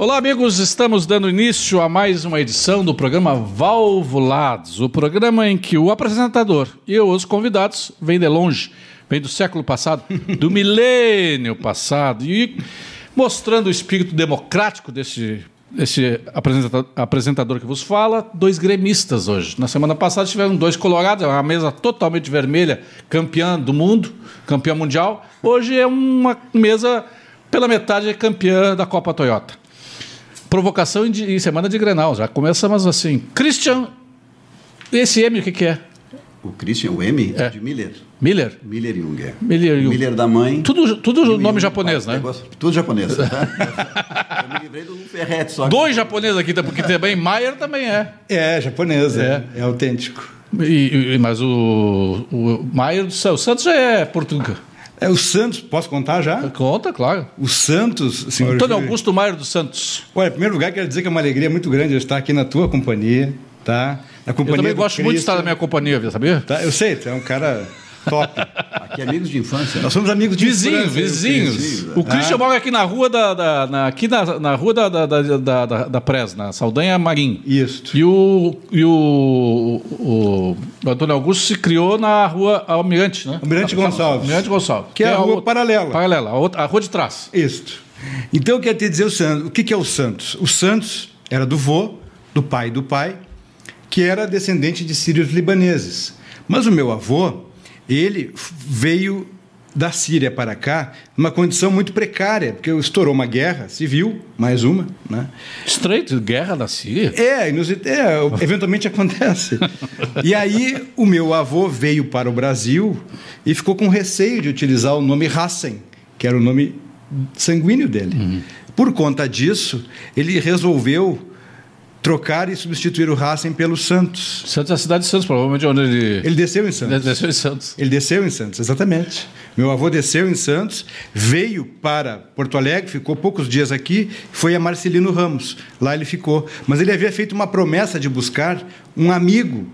Olá, amigos. Estamos dando início a mais uma edição do programa Valvulados, o programa em que o apresentador e os convidados vêm de longe, vêm do século passado, do milênio passado, e mostrando o espírito democrático desse, desse apresentador, apresentador que vos fala, dois gremistas hoje. Na semana passada tiveram dois colorados, uma mesa totalmente vermelha, campeã do mundo, campeã mundial. Hoje é uma mesa pela metade campeã da Copa Toyota. Provocação em, em, semana de Grenal, já começamos assim. Christian, esse M o que, que é? O Christian, o M, é. de Miller. Miller? Miller Junger. Miller Jung. Miller da mãe. Tudo, tudo nome japonês, né? Tudo japonês. Tá? Eu me livrei do Ferret só. Dois japoneses aqui, porque também Maier também é. É, japonês, é, é, é autêntico. E, e, mas o, o Maier do Santos já é português. É o Santos, posso contar já? Conta, claro. O Santos, senhor. Antônio Augusto Maier dos Santos. Olha, em primeiro lugar, quero dizer que é uma alegria muito grande estar aqui na tua companhia, tá? Na companhia eu também gosto Cristo. muito de estar na minha companhia, sabia? Tá, eu sei, tu é um cara top. Aqui amigos de infância. Nós somos amigos de vizinhos, infância. Vizinhos, vizinhos. O Christian ah. mora aqui na rua da, da na, aqui na, na rua da, da, da, da, da Pres, na Saldanha Marim. Isso. E o e o, o, o Antônio Augusto se criou na rua Almirante, né? Almirante Gonçalves. Almirante Gonçalves. Que, que é, é a rua paralela. Paralela, a, outra, a rua de trás. Isso. Então eu quero te dizer o Santos. O que, que é o Santos? O Santos era do vô, do pai do pai, que era descendente de sírios libaneses. Mas o meu avô, ele veio da Síria para cá numa condição muito precária, porque estourou uma guerra civil, mais uma. Né? Estreito, guerra da Síria? É, é eventualmente acontece. e aí o meu avô veio para o Brasil e ficou com receio de utilizar o nome Hassen, que era o nome sanguíneo dele. Uhum. Por conta disso, ele resolveu trocar e substituir o Racing pelo Santos. Santos é a cidade de Santos, provavelmente onde ele. Ele desceu em Santos. Ele desceu em Santos. Ele desceu em Santos, exatamente. Meu avô desceu em Santos, veio para Porto Alegre, ficou poucos dias aqui, foi a Marcelino Ramos. Lá ele ficou. Mas ele havia feito uma promessa de buscar um amigo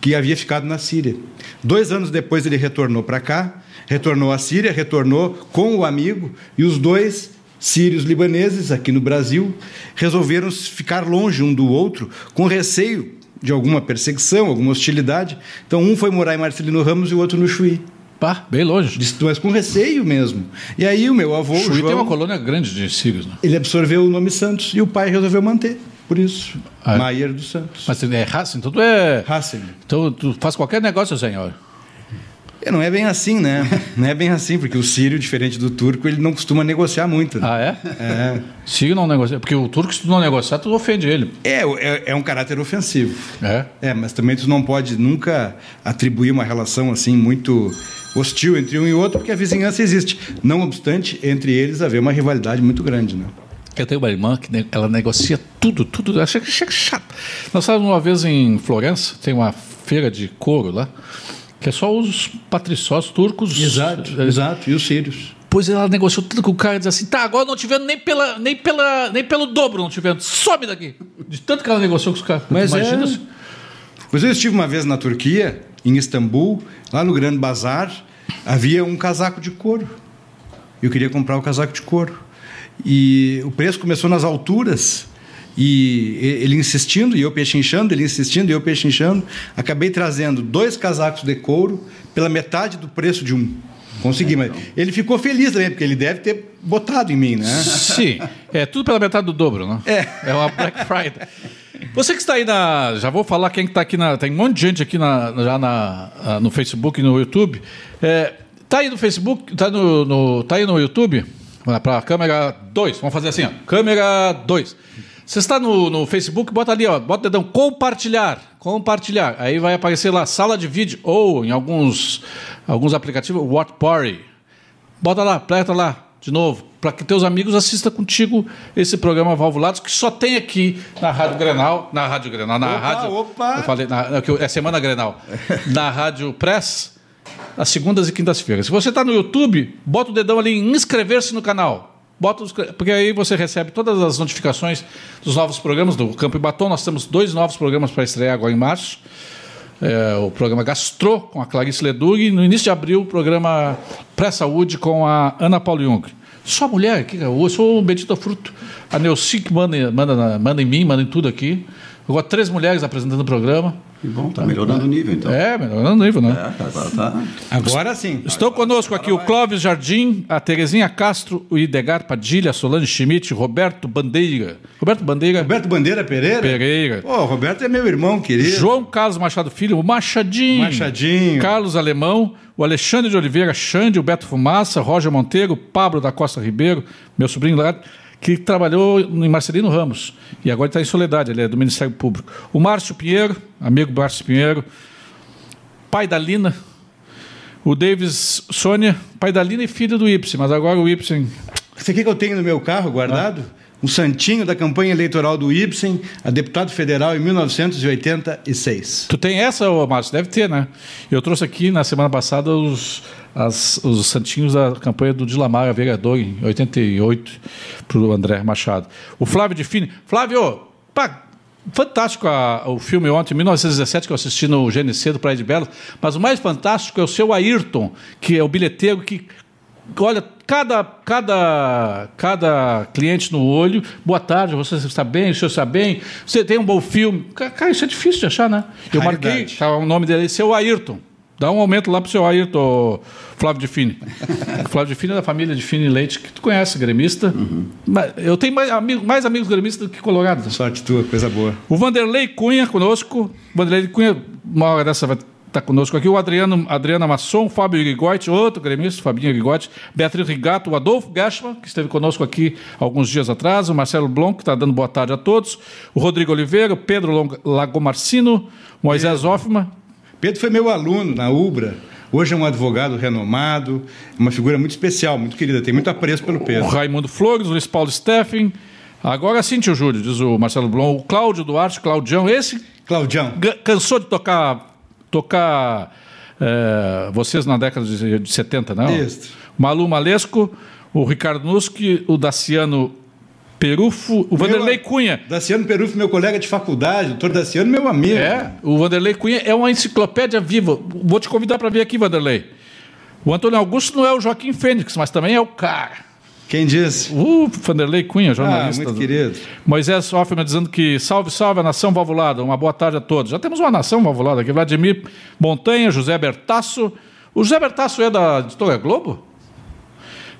que havia ficado na Síria. Dois anos depois ele retornou para cá, retornou à Síria, retornou com o amigo, e os dois sírios libaneses aqui no Brasil resolveram ficar longe um do outro com receio de alguma perseguição, alguma hostilidade. Então um foi morar em Marcelino Ramos e o outro no Chuí. Pá, bem longe. Mas com receio mesmo. E aí o meu avô. Chuí João, tem uma colônia grande de sírios, né? Ele absorveu o nome Santos e o pai resolveu manter. Por isso. Ah, é? Maier dos Santos. Mas é Racing, então tu é. Racing. Então tu faz qualquer negócio, senhor. É, não é bem assim, né? Não é bem assim, porque o sírio, diferente do turco, ele não costuma negociar muito. Né? Ah, é? É. Sírio não negocia. Porque o turco, se tu não negociar, tu ofende ele. É, é, é, um caráter ofensivo. É? É, mas também tu não pode nunca atribuir uma relação assim muito hostil entre um e outro, porque a vizinhança existe. Não obstante, entre eles haver uma rivalidade muito grande, né? Eu tenho uma irmã que ela negocia tudo, tudo. Achei chato. Nós estávamos uma vez em Florença, tem uma feira de couro lá. Que é só os patriçós turcos. Exato, é, exato. E os sírios. Pois ela negociou tudo com o cara e disse assim: tá, agora não te vendo nem, pela, nem, pela, nem pelo dobro, não te vendo. Some daqui. De tanto que ela negociou com os caras. Mas Imagina. É... Pois eu estive uma vez na Turquia, em Istambul, lá no Grande Bazar, havia um casaco de couro. Eu queria comprar o casaco de couro. E o preço começou nas alturas. E ele insistindo, e eu pechinchando, ele insistindo, e eu pechinchando. Acabei trazendo dois casacos de couro pela metade do preço de um. Consegui, mas ele ficou feliz também, porque ele deve ter botado em mim, né? Sim, é tudo pela metade do dobro, né? É. É uma Black Friday. Você que está aí na. Já vou falar quem está aqui na. Tem um monte de gente aqui na, já na, no Facebook e no YouTube. É, tá aí no Facebook, tá, no, no, tá aí no YouTube? Para a câmera 2. Vamos fazer assim, ó. Câmera 2. Você está no, no Facebook, bota ali, ó, bota o dedão compartilhar, compartilhar. Aí vai aparecer lá sala de vídeo ou em alguns, alguns aplicativos, What Party. Bota lá, aperta lá de novo, para que teus amigos assistam contigo esse programa Valvulados que só tem aqui na Rádio Grenal, na Rádio Grenal, na opa, Rádio. Opa. Eu falei, na, é Semana Grenal. na Rádio Press, às segundas e quintas-feiras. Se você está no YouTube, bota o dedão ali em inscrever-se no canal. Bota os, porque aí você recebe todas as notificações dos novos programas do Campo e Batom. Nós temos dois novos programas para estrear agora em março. É, o programa Gastro, com a Clarice Ledug, e no início de abril, o programa Pré-Saúde com a Ana Paulo Jung. Só mulher aqui, cara. eu sou o Bendito Fruto. A Neuci que manda, manda, manda em mim, manda em tudo aqui. Agora, três mulheres apresentando o programa. Que bom, tá melhorando o nível, então. É, melhorando o nível, né? É, tá, tá. Agora sim. Estão conosco aqui o Clóvis Jardim, a Terezinha Castro, o Idegar Padilha, Solange Schmidt, Roberto Bandeira. Roberto Bandeira Roberto Bandeira Pereira? Pereira. Pô, Roberto é meu irmão querido. João Carlos Machado Filho, o Machadinho. Machadinho. Carlos Alemão, o Alexandre de Oliveira Xande, o Beto Fumaça, Roger Monteiro, Pablo da Costa Ribeiro, meu sobrinho lá, que trabalhou em Marcelino Ramos. E agora está em Soledade, ele é do Ministério Público. O Márcio Pinheiro, amigo Márcio Pinheiro, pai da Lina. O Davis Sônia, pai da Lina e filho do Ibsen, mas agora o Ibsen Isso aqui que eu tenho no meu carro guardado, um santinho da campanha eleitoral do Ibsen, a deputado federal em 1986. Tu tem essa, Márcio? Deve ter, né? Eu trouxe aqui na semana passada os, as- os santinhos da campanha do Dilamara, vereador, em 88, para o André Machado. O Flávio de Fini. Flávio, pá, fantástico a- o filme ontem, 1917, que eu assisti no GNC do Praia de Belas, mas o mais fantástico é o seu Ayrton, que é o bilheteiro que olha cada, cada, cada cliente no olho. Boa tarde, você está bem? O senhor está bem? Você tem um bom filme? Ca- Cara, isso é difícil de achar, né? Eu marquei, tá, o nome dele é seu Ayrton. Dá um aumento lá pro seu Ayrton, Flávio de Fini. O Flávio de Fini é da família de Fini Leite, que tu conhece, gremista. Mas Eu tenho mais, amigo- mais amigos gremistas do que colorados. Sorte tua, coisa boa. O Vanderlei Cunha conosco. Vanderlei Cunha, uma hora dessa vai estar conosco aqui. O Adriano, Adriana Masson, o Fábio Rigotti, outro gremista, Fabinho Rigotti. Beatriz Rigato, o Adolfo Gashman, que esteve conosco aqui alguns dias atrás. O Marcelo Blon, que está dando boa tarde a todos. O Rodrigo Oliveira, o Pedro Lagomarcino, Moisés Hoffman. Pedro foi meu aluno na UBRA. Hoje é um advogado renomado, uma figura muito especial, muito querida. Tem muito apreço pelo O Pedro. Raimundo Flores, o Luiz Paulo Steffen. Agora sim, tio Júlio, diz o Marcelo Blon. O Cláudio Duarte, Claudião. Esse Claudião. Cansou de tocar tocar eh, vocês na década de, de 70, não? Isso. Malu Malesco, o Ricardo Nuski, o Daciano Perufo, o Vanderlei Cunha. Daciano Perufo, meu colega de faculdade, doutor Daciano, meu amigo. É, o Vanderlei Cunha é uma enciclopédia viva. Vou te convidar para vir aqui, Vanderlei. O Antônio Augusto não é o Joaquim Fênix, mas também é o cara. Quem disse? O Vanderlei Cunha, Ah, jornalista. muito do- querido. Moisés Hoffman dizendo que salve, salve a nação valvulada. Uma boa tarde a todos. Já temos uma nação valvulada aqui. Vladimir Montanha, José Bertasso. O José Bertasso é da editora Globo?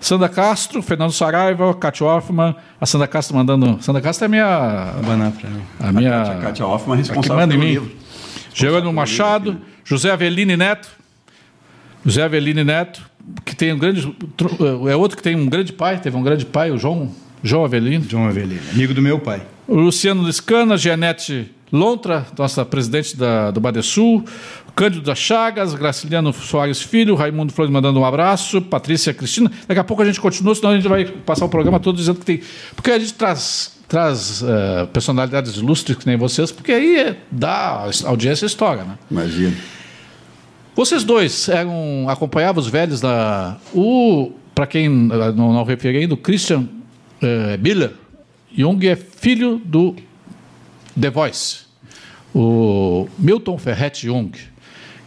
Sandra Castro, Fernando Saraiva, Cátia Hoffman. A Sandra Castro mandando. Sandra Castro é a minha. Mim. A minha. A Kátia Hoffman é responsável manda em pelo mim. livro. Machado, José Aveline Neto. José Aveline Neto, que tem um grande. É outro que tem um grande pai, teve um grande pai, o João, João Avelino. João Avelino, amigo do meu pai. O Luciano Liscana, Gianete Lontra, nossa presidente da, do Badesul, Cândido das Chagas, Graciliano Soares Filho, Raimundo Flores mandando um abraço, Patrícia Cristina. Daqui a pouco a gente continua, senão a gente vai passar o programa todo dizendo que tem. Porque a gente traz, traz eh, personalidades ilustres que nem vocês, porque aí é, dá a audiência história, né? Imagina. Vocês dois eram, acompanhavam os velhos da. O, para quem eh, não, não referi ainda, o Christian eh, Biller Jung é filho do The Voice, o Milton Ferretti Jung,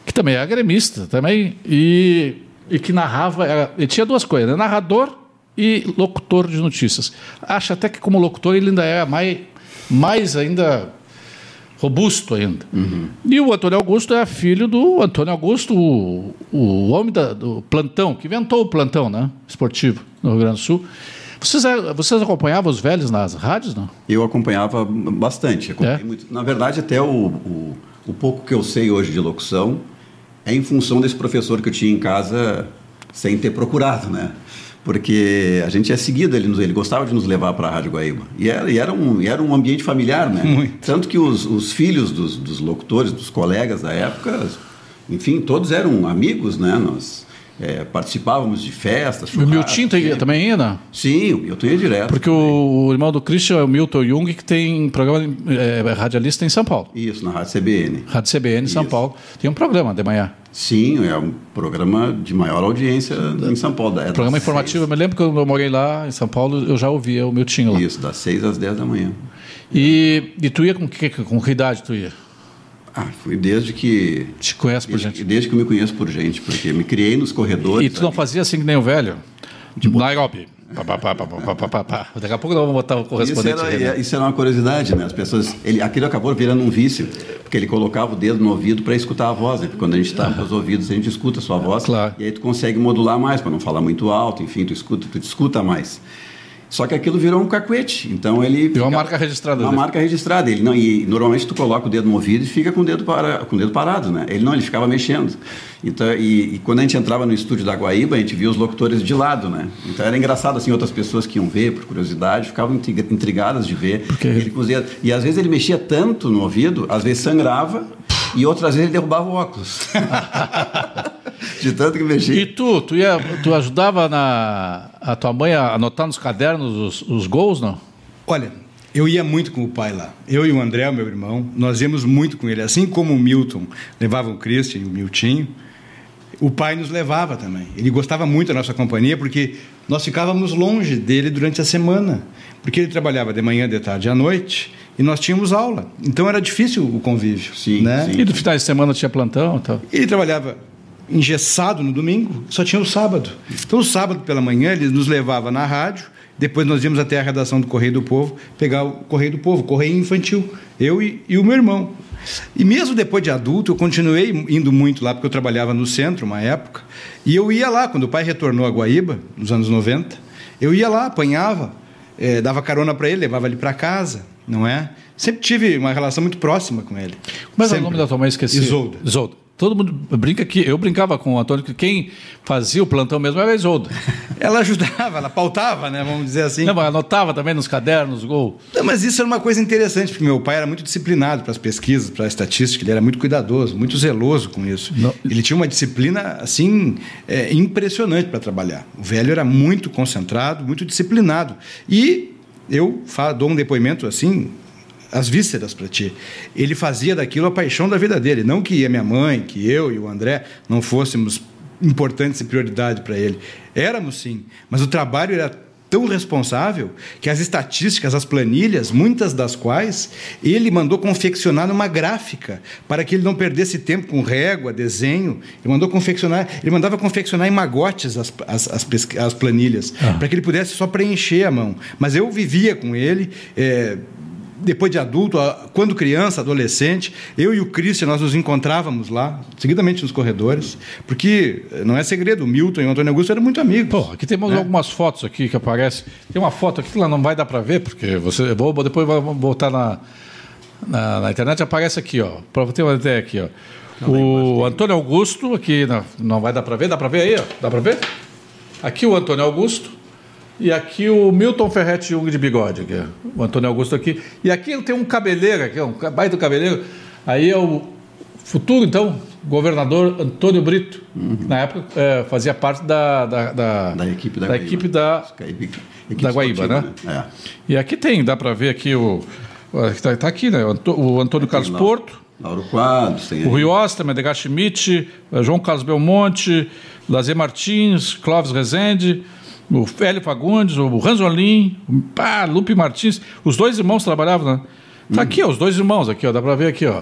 que também era gremista também, e, e que narrava. Era, ele tinha duas coisas, né? narrador e locutor de notícias. Acho até que como locutor ele ainda era mais, mais ainda robusto ainda. E o Antônio Augusto é filho do Antônio Augusto, o, o homem da- do plantão, que inventou o plantão né, esportivo no Rio Grande do Sul. Vocês, é, vocês acompanhavam os velhos nas rádios, não? Eu acompanhava bastante. acompanhei É? Na verdade, até o, o, o pouco que eu sei hoje de locução é em função desse professor que eu tinha em casa sem ter procurado, né? Porque a gente é seguido, ele, ele gostava de nos levar para a Rádio Guaíba. E era, e era, um, era um ambiente familiar, né? Muito. Tanto que os, os filhos dos, dos locutores, dos colegas da época, enfim, todos eram amigos, né? Nós eh, participávamos de festas, E o Milton tem- também ia? Sim, eu tenho direto. Porque o, o irmão do Christian é o Milton Jung, que tem programa é, radialista em São Paulo. Isso, na Rádio CBN. Rádio CBN em São Isso. Paulo. Tem um programa de manhã. Sim, é um programa de maior audiência em São Paulo. É Programa informativo. Eu me lembro que quando eu morei lá em São Paulo, eu já ouvia o Milton lá. seis- Isso, das 6 às 10 da manhã. E, e tu ia com que, com que idade tu ia? Ah, fui desde que. Te conhece por Desde, gente. desde que eu me conheço por gente, porque me criei nos corredores. E tu não fazia assim que nem o velho? Nairobi. Pá, pá, pá, pá, pá, pá, pá, pá. Daqui a pouco nós vamos botar o Isso correspondente. era, Renan. isso era uma curiosidade, né? As pessoas, ele, aquilo acabou virando um vício, porque ele colocava o dedo no ouvido para escutar a voz, né? Porque quando a gente está com os ouvidos, a gente escuta a sua voz, Claro. e aí tu consegue modular mais para não falar muito alto, enfim, tu escuta, tu te escuta mais. Só que aquilo virou um cacuete, então ele Virou uma marca registrada Uma dele. marca registrada. Ele não, e normalmente tu coloca o dedo no ouvido e fica com o dedo, para, com o dedo parado, né? Ele não, ele ficava mexendo. Então, e, e quando a gente entrava no estúdio da Guaíba, a gente via os locutores de lado, né? Então era engraçado, assim, outras pessoas que iam ver, por curiosidade, ficavam intriga- intrigadas de ver. Porque- Ele e às vezes ele mexia tanto no ouvido, às vezes sangrava, e outras vezes ele derrubava o óculos. de tanto que mexia. E tu, tu, ia, tu ajudava na, a tua mãe a anotar nos cadernos os, os gols, não? Olha, eu ia muito com o pai lá. Eu e o André, o meu irmão, nós íamos muito com ele. Assim como o Milton levava o Christian e o Miltinho, o pai nos levava também. Ele gostava muito da nossa companhia porque nós ficávamos longe dele durante a semana. Porque ele trabalhava de manhã, de tarde e à noite e nós tínhamos aula. Então era difícil o convívio. Sim, né? sim. E no final de semana tinha plantão e tal. Ele trabalhava engessado no domingo, só tinha o sábado. Então, o sábado pela manhã, ele nos levava na rádio, depois nós íamos até a redação do Correio do Povo, pegar o Correio do Povo, Correio Infantil, eu e, e o meu irmão. E mesmo depois de adulto, eu continuei indo muito lá, porque eu trabalhava no centro, uma época, e eu ia lá, quando o pai retornou a Guaíba, nos anos 90, eu ia lá, apanhava, eh, dava carona para ele, levava ele para casa, não é? Sempre tive uma relação muito próxima com ele. Mas é o Sempre. nome da tua mãe esqueci. Isolda. Isolda. Todo mundo brinca que eu brincava com o Antônio que quem fazia o plantão mesmo era a Isolda. Ela ajudava, ela pautava, né? Vamos dizer assim. Não, mas anotava também nos cadernos, gol. Não, mas isso era uma coisa interessante, porque meu pai era muito disciplinado para as pesquisas, para a estatística, ele era muito cuidadoso, muito zeloso com isso. Não. Ele tinha uma disciplina, assim, é, impressionante para trabalhar. O velho era muito concentrado, muito disciplinado. E eu dou um depoimento, assim, as vísceras para ti. Ele fazia daquilo a paixão da vida dele. Não que a minha mãe, que eu e o André não fôssemos importantes e prioridade para ele. Éramos sim, mas o trabalho era tão responsável que as estatísticas, as planilhas, muitas das quais ele mandou confeccionar numa gráfica para que ele não perdesse tempo com régua, desenho. Ele mandou confeccionar, ele mandava confeccionar em magotes as, as, as, as planilhas para que ele pudesse só preencher a mão. Mas eu vivia com ele. eh, depois de adulto, a- quando criança, adolescente, eu e o Christian, nós nos encontrávamos lá, seguidamente nos corredores, porque eh, não é segredo, o Milton e o Antônio Augusto eram muito amigos. Pô, aqui temos algumas fotos aqui que aparecem. Tem uma foto aqui que lá não vai dar para ver, porque você vou depois vou botar na, na, na internet aparece aqui, ó. Para ter uma ideia aqui, ó. O Antônio Augusto aqui na- não vai dar para ver, dá para ver aí, ó. Dá para ver? Aqui o Antônio Augusto e aqui o Milton Ferretti Jung de bigode, aqui, ó. o Antônio Augusto aqui. E aqui tem um cabeleiro aqui, ó, um baita do cabeleiro. Aí é o futuro então governador Antônio Brito. Na época eh, fazia parte da, da, da, Da equipe da da Guaíba. equipe da, Equipe da Guaíba, né? esportiva, E aqui tem, dá para ver aqui o. Está tá aqui, né? O O Antônio Carlos lá. Porto, É. Lauro Quadros, tem o aí. Rui Osterman, Edgar Schmidt, João Carlos Belmonte, Lazer Martins, Clóvis Rezende, o Félio Fagundes, o Ranzolim, o pá, Lupe Martins. Os dois irmãos trabalhavam, né? Tá aqui, ó, os dois irmãos aqui, ó, dá para ver aqui, ó.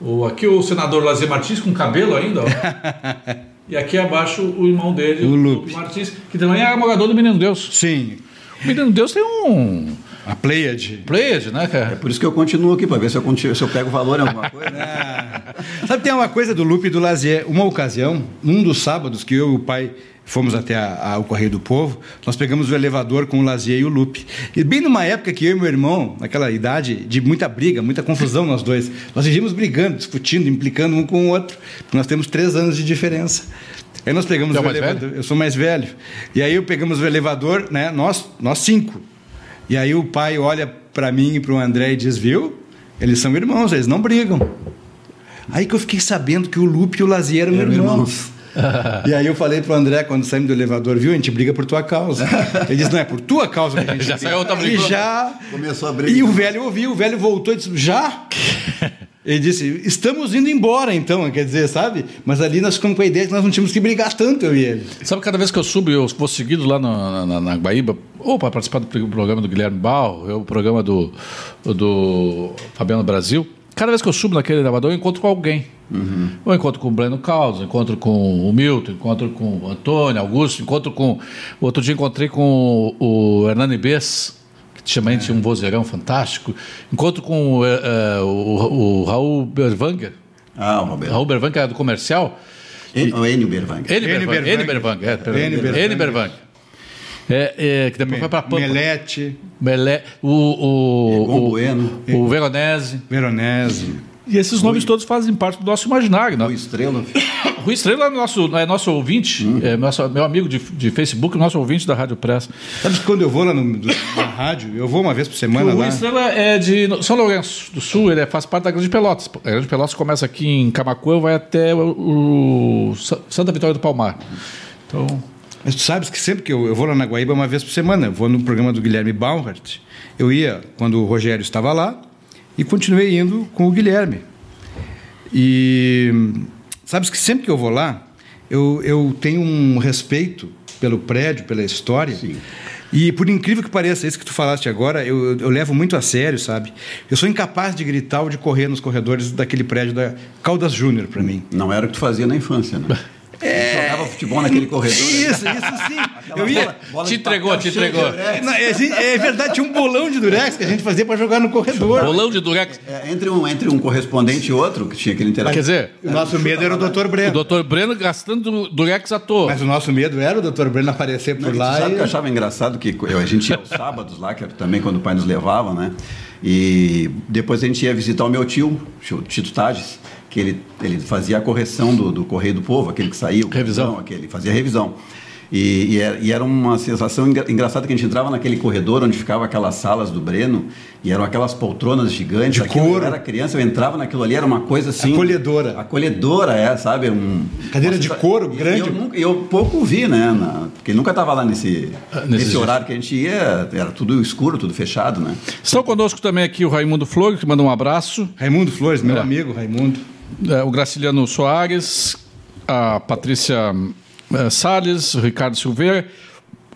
O, aqui o senador Lazer Martins com cabelo ainda, ó. e aqui abaixo o irmão dele, O o Lupe. Lupe Martins, que também é morador do Menino Deus. Sim, O Menino Deus tem um a Pleiade. played, né, cara? Por isso que eu continuo aqui, para ver se eu, continuo, se eu pego valor em alguma coisa. Sabe, tem uma coisa do Lupe e do Lazier. Uma ocasião, num dos sábados que eu e o pai fomos até a- a- o Correio do Povo, nós pegamos o elevador com o Lazier e o Lupe. E bem numa época que eu e meu irmão, naquela idade de muita briga, muita confusão nós dois, nós vivíamos brigando, discutindo, implicando um com o outro, porque nós temos três anos de diferença. Aí nós pegamos Tu é o mais elevador. Eu sou mais velho. E aí eu pegamos o elevador, né? Nós, nós cinco. E aí o pai olha para mim e para o André e diz: Viu? Eles são irmãos, eles não brigam. Aí que eu fiquei sabendo que o Lupe e o Lazier eram Eram irmãos. e aí eu falei pro André, quando saímos do elevador, viu? A gente briga por tua causa. Ele disse, não, é por tua causa que a gente Já briga. saiu outra briga. E já... Começou a briga. E o velho ouviu, o velho voltou e disse, já? Ele disse, estamos indo embora então, quer dizer, sabe? Mas ali nós ficamos com a ideia que nós não tínhamos que brigar tanto, eu e ele. Sabe, cada vez que eu subo, eu vou seguido lá no- na, na Guaíba, ou para participar do programa do Guilherme Bal, ou o programa do, do Fabiano Brasil, cada vez que eu subo naquele elevador, eu encontro com alguém. Uhum. Eu encontro com o Breno Carlos, encontro com o Milton, encontro com o Antônio, Augusto, encontro com. Outro dia encontrei com o Hernani Bess, que também é. tinha um vozeirão fantástico. Encontro com uh, uh, o, o, Raul Berwanger. Ah, o Roberto. Raul Berwanger, que é do comercial. O Enio Berwanger. Enio Berwanger. Enio Berwanger. É, é, que depois foi para Pampa. Melete. Mele, o, o, o, Bueno. o, o Veronese. Veronese. E esses nomes Rui. todos fazem parte do nosso imaginário. Né? Rui Estrela. Rui Estrela é nosso, é nosso ouvinte, hum. é nosso, meu amigo de, de Facebook, nosso ouvinte da Rádio Press. Sabe que quando eu vou lá no, na rádio, eu vou uma vez por semana o lá. Rui Estrela é de São Lourenço do Sul, ele é, faz parte da Grande Pelotas. A Grande Pelotas começa aqui em Camacuã, vai até o, o Santa Vitória do Palmar. Então... Mas tu sabes que sempre que eu, eu vou lá na Guaíba uma vez por semana, eu vou no programa do Guilherme Baumhart, eu ia quando o Rogério estava lá e continuei indo com o Guilherme. E sabes que sempre que eu vou lá, eu, eu tenho um respeito pelo prédio, pela história. Sim. E por incrível que pareça, isso que tu falaste agora, eu, eu levo muito a sério, sabe? Eu sou incapaz de gritar ou de correr nos corredores daquele prédio da Caldas Júnior para mim. Não era o que tu fazia na infância, né? É... Jogava futebol naquele corredor. Isso, né? isso sim. eu ia... Bola, bola te entregou, te entregou. Não, é, é, verdade, tinha um bolão de durex que a gente fazia para jogar no corredor. Bolão de durex. É, entre, um, entre um correspondente e outro, que tinha aquele interesse. Quer dizer, o nosso medo era o Dr. Breno. O Dr. Breno gastando durex à toa. Mas o nosso medo era o Dr. Breno aparecer por Não, lá. Sabe e... que eu achava engraçado que eu, a gente ia aos sábados lá, que era também quando o pai nos levava, né? E depois a gente ia visitar o meu tio, o Tito Tages que ele, ele fazia a correção do, do Correio do Povo, aquele que saiu. Revisão. aquele, fazia revisão. E, e, era, e, era, uma sensação engraçada que a gente entrava naquele corredor onde ficava aquelas salas do Breno e eram aquelas poltronas gigantes. De couro. Eu era criança, eu entrava naquilo ali, era uma coisa assim. Acolhedora. Acolhedora, é, sabe? Um, Cadeira de couro grande. Eu, nunca, eu pouco vi, né? Na, porque nunca estava lá nesse, nesse, nesse horário que a gente ia, era tudo escuro, tudo fechado, né? Estão conosco também aqui o Raimundo Flores, que manda um abraço. Raimundo Flores, meu é. amigo, Raimundo. É, o Graciliano Soares, a Patrícia uh, Salles, o Ricardo Silveira.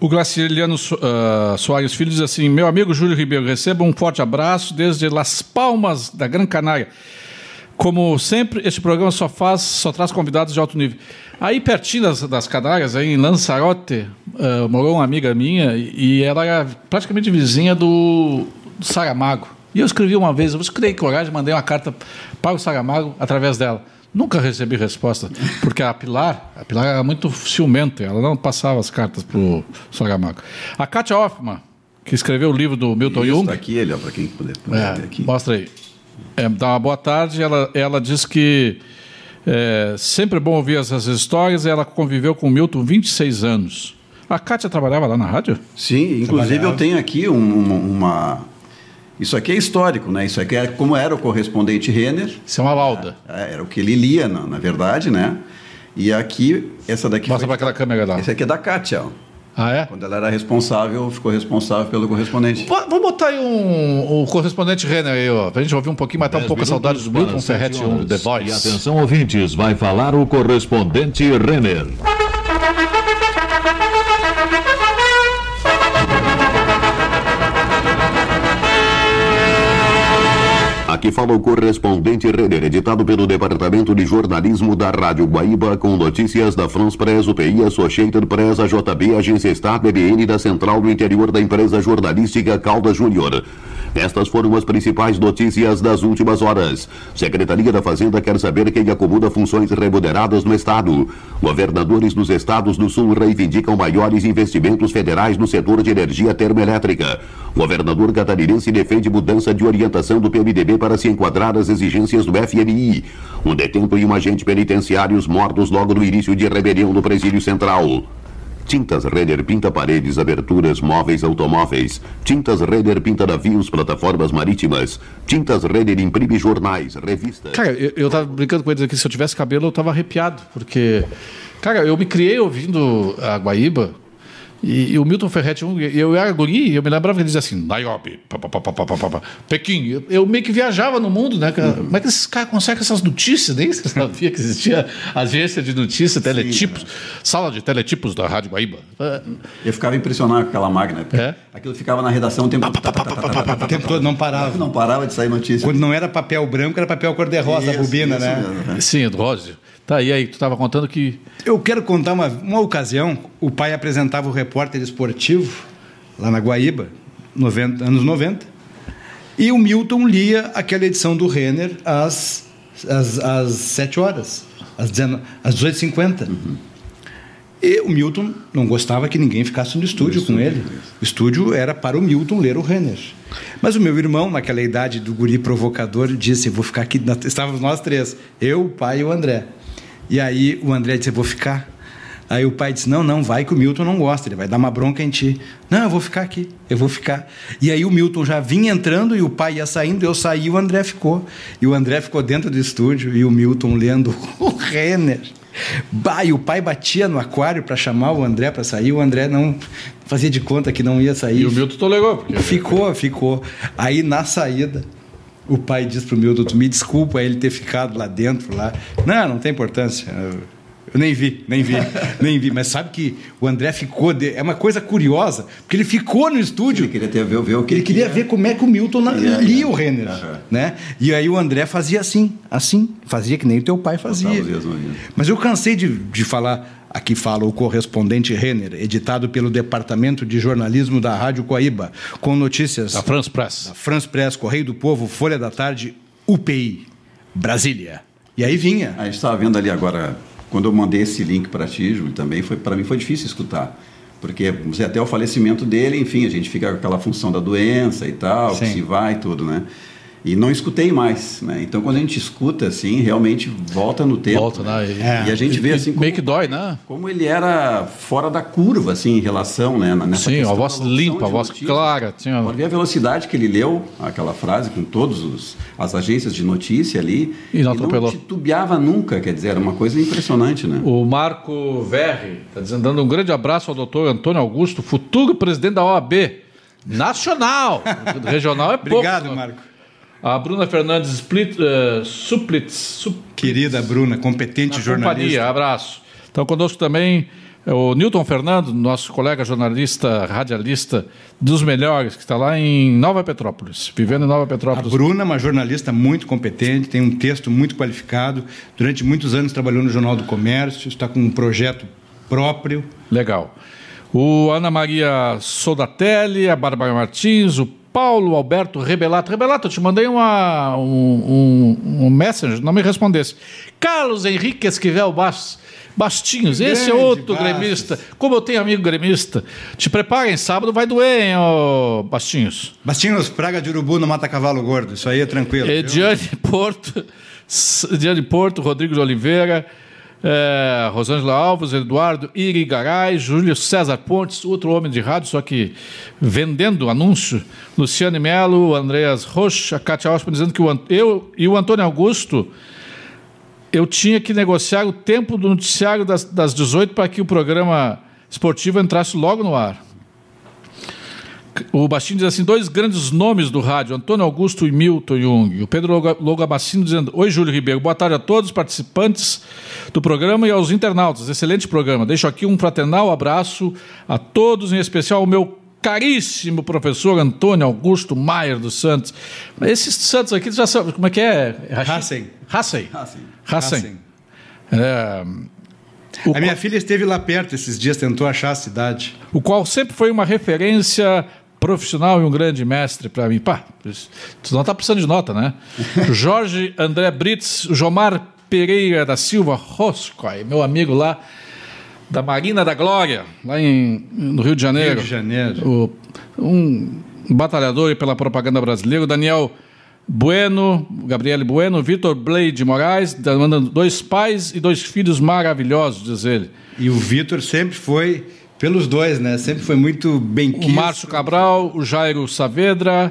O Graciliano uh, Soares Filho diz assim: Meu amigo Júlio Ribeiro, receba um forte abraço desde Las Palmas, da Gran Canária. Como sempre, este programa só faz, só traz convidados de alto nível. Aí pertinho das, das Canárias, aí em Lanzarote, uh, morou uma amiga minha e ela era praticamente vizinha do, do Saramago. E eu escrevi uma vez, eu escrevi coragem, mandei uma carta para o Saramago através dela. Nunca recebi resposta, porque a Pilar, a Pilar era muito ciumenta, ela não passava as cartas para o Saramago. A Katia Hoffman, que escreveu o livro do Milton Isso, Jung. Está aqui ele, para quem puder, puder é, aqui. Mostra aí. É, dá uma boa tarde. Ela, ela diz que é sempre bom ouvir essas histórias. Ela conviveu com o Milton 26 anos. A Kátia trabalhava lá na rádio? Sim, inclusive eu tenho aqui um, uma, isso aqui é histórico, né? Isso aqui é como era o correspondente Renner. Isso é uma lauda. É, era o que ele lia, na, na verdade, né? E aqui, essa daqui. Mostra para aquela câmera lá. Esse aqui é da Kátia, ó. Ah, é? Quando ela era responsável, ficou responsável pelo correspondente. Vamos botar aí um, um correspondente Renner aí, ó, pra gente ouvir um pouquinho, matar um pouco a saudade do Milton Ferretti, um The Voice. E atenção, ouvintes, vai falar o correspondente Renner. Aqui fala o correspondente Renner, editado pelo Departamento de Jornalismo da Rádio Guaíba, com notícias da France Press, UPI, Associated Press, a JB, Agência Star, BBN da Central do Interior da empresa jornalística Calda Júnior. Estas foram as principais notícias das últimas horas. Secretaria da Fazenda quer saber quem acumula funções remuneradas no Estado. Governadores dos estados do Sul reivindicam maiores investimentos federais no setor de energia termoelétrica. Governador catarinense defende mudança de orientação do PMDB para se enquadrar às exigências do FMI. Um detento e um agente penitenciários mortos logo no início de rebelião no presídio central. Tintas Renner pinta paredes, aberturas, móveis, automóveis. Tintas Renner pinta navios, plataformas marítimas. Tintas Renner imprime jornais, revistas. Cara, eu, eu tava brincando com eles aqui, se eu tivesse cabelo eu tava arrepiado, porque, cara, eu me criei ouvindo a Guaíba E, e o Milton Ferretti, um, eu era guri, eu me lembrava que ele dizia assim, Nairobi, pá, pá, pá, Pequim. Eu, eu meio que viajava no mundo, né? cara? Como é que esses caras conseguem essas notícias? Nem você sabia que existia agência de notícias, teletipos, sala de teletipos da Rádio Guaíba. É, Eu ficava impressionado com aquela máquina. É? Aquilo ficava na redação o tempo O tempo todo não parava. Não parava de sair notícia. Quando não era papel branco, era papel cor-de-rosa, a bobina, isso né? mesmo, né? Sim, Rósio. Tá, e aí, tu estava contando que Eu quero contar uma, uma ocasião. O pai apresentava o repórter esportivo lá na Guaíba, 90, anos 90. E o Milton lia aquela edição do Renner às, às, às 7 horas, às, 19 às 18h50. E o Milton não gostava que ninguém ficasse no estúdio com ele. O estúdio era para o Milton ler o Renner. Mas o meu irmão, naquela idade do guri provocador, disse: Vou ficar aqui. Estávamos nós três, eu, o pai e o André. E aí o André disse: Vou ficar. Aí o pai disse: Não, não, vai que o Milton não gosta, ele vai dar uma bronca em ti. Não, eu vou ficar aqui, eu vou ficar. E aí o Milton já vinha entrando e o pai ia saindo, eu saí e o André ficou. E o André ficou dentro do estúdio e o Milton lendo o Renner. Bah, e o pai batia no aquário para chamar o André para sair, o André não fazia de conta que não ia sair. E o Milton tolerou, porque Ficou, ficou. Aí na saída, o pai diz pro Milton, tu me desculpa ele ter ficado lá dentro, lá. Não, não tem importância. Eu, nem vi, nem vi, nem vi. Mas sabe que o André ficou. de- É uma coisa curiosa, porque ele ficou no estúdio. Ele queria ter, ver, ver o que Ele queria ver como é que o Milton na- Yeah, lia o Renner, Aham. né? E aí o André fazia assim, assim, fazia que nem o teu pai fazia. Ouvido. Mas eu cansei de, de falar, aqui fala o correspondente Renner, editado pelo Departamento de Jornalismo da Rádio Coaíba, com notícias da France Press. da France Press, Correio do Povo, Folha da Tarde, UPI, Brasília. E aí vinha. A gente estava vendo ali agora, quando eu mandei esse link para ti, Júlio, também foi para mim foi difícil escutar. Porque você até o falecimento dele, enfim, a gente fica com aquela função da doença e tal, que Sim. se vai e tudo, né? E não escutei mais, né? Então quando a gente escuta assim, realmente volta no tempo. Volta, né? E, É. E a gente vê assim como, meio que dói, né? como ele era fora da curva, assim, em relação, né? Nessa Sim, questão a voz limpa, a voz notícia. clara. Tinha... Pode ver a velocidade que ele leu aquela frase com todas as agências de notícia ali. E não atropelou. titubeava nunca, quer dizer, era uma coisa impressionante, né? O Marco Verri está dizendo, dando um grande abraço ao doutor Antônio Augusto, futuro presidente da OAB Nacional. Regional é pouco. Obrigado, né? Marco. A Bruna Fernandes Split, eh, Suplitz, Sup- Querida Bruna, competente na jornalista. companhia, abraço. Então conosco também é o Newton Fernando, nosso colega jornalista, radialista dos melhores, que está lá em Nova Petrópolis, vivendo em Nova A Petrópolis. Bruna é uma jornalista muito competente, tem um texto muito qualificado. Durante muitos anos trabalhou no Jornal do Comércio, está com um projeto próprio. Legal. O Ana Maria Sodatelli, a Bárbara Martins, o Paulo Alberto Rebelato. Rebelato, eu te mandei uma, um, um, um message, não me respondesse. Carlos Henrique Esquivel Bastos. Bastinhos, esse é outro Bastos. gremista. Como eu tenho amigo gremista. Te preparem, sábado vai doer, hein, ô Bastinhos. Bastinhos, praga de urubu no Mata Cavalo Gordo. Isso aí é tranquilo. viu? Ediane Porto, Ediane Porto, Rodrigo de Oliveira, eh, Rosângela Alves, Eduardo Iri Garay, Júlio César Pontes, outro homem de rádio, só que vendendo anúncio, Luciane Melo, Andreas Rocha, Cátia Osman dizendo que o, eu e o Antônio Augusto eu tinha que negociar o tempo do noticiário das, das 18 para que o programa esportivo entrasse logo no ar. O Bastinho diz assim: dois grandes nomes do rádio, Antônio Augusto e Milton Jung. O Pedro Loga- Logabacino dizendo: Oi, Júlio Ribeiro. Boa tarde a todos os participantes do programa e aos internautas. Excelente programa. Deixo aqui um fraternal abraço a todos, em especial ao meu caríssimo professor Antônio Augusto Maier dos Santos. Esses Santos aqui, já sabe como é que é? Hassen. Hassen. Hassen. É, A minha filha esteve lá perto esses dias, tentou achar a cidade. o qual sempre foi uma referência profissional e um grande mestre para mim. Pá, tu não está precisando de nota, né? Jorge André Brits, Jomar Pereira da Silva Roscoe, meu amigo lá da Marina da Glória, lá em, no Rio de Janeiro. Rio de Janeiro. O- um batalhador pela propaganda brasileira, o Daniel Bueno, Gabriele Bueno, Vitor Blade Moraes, da- mandando dois pais e dois filhos maravilhosos, diz ele. E o Vitor sempre foi, pelos dois, né? Sempre foi muito bem O. Márcio Cabral, o Jairo Saavedra,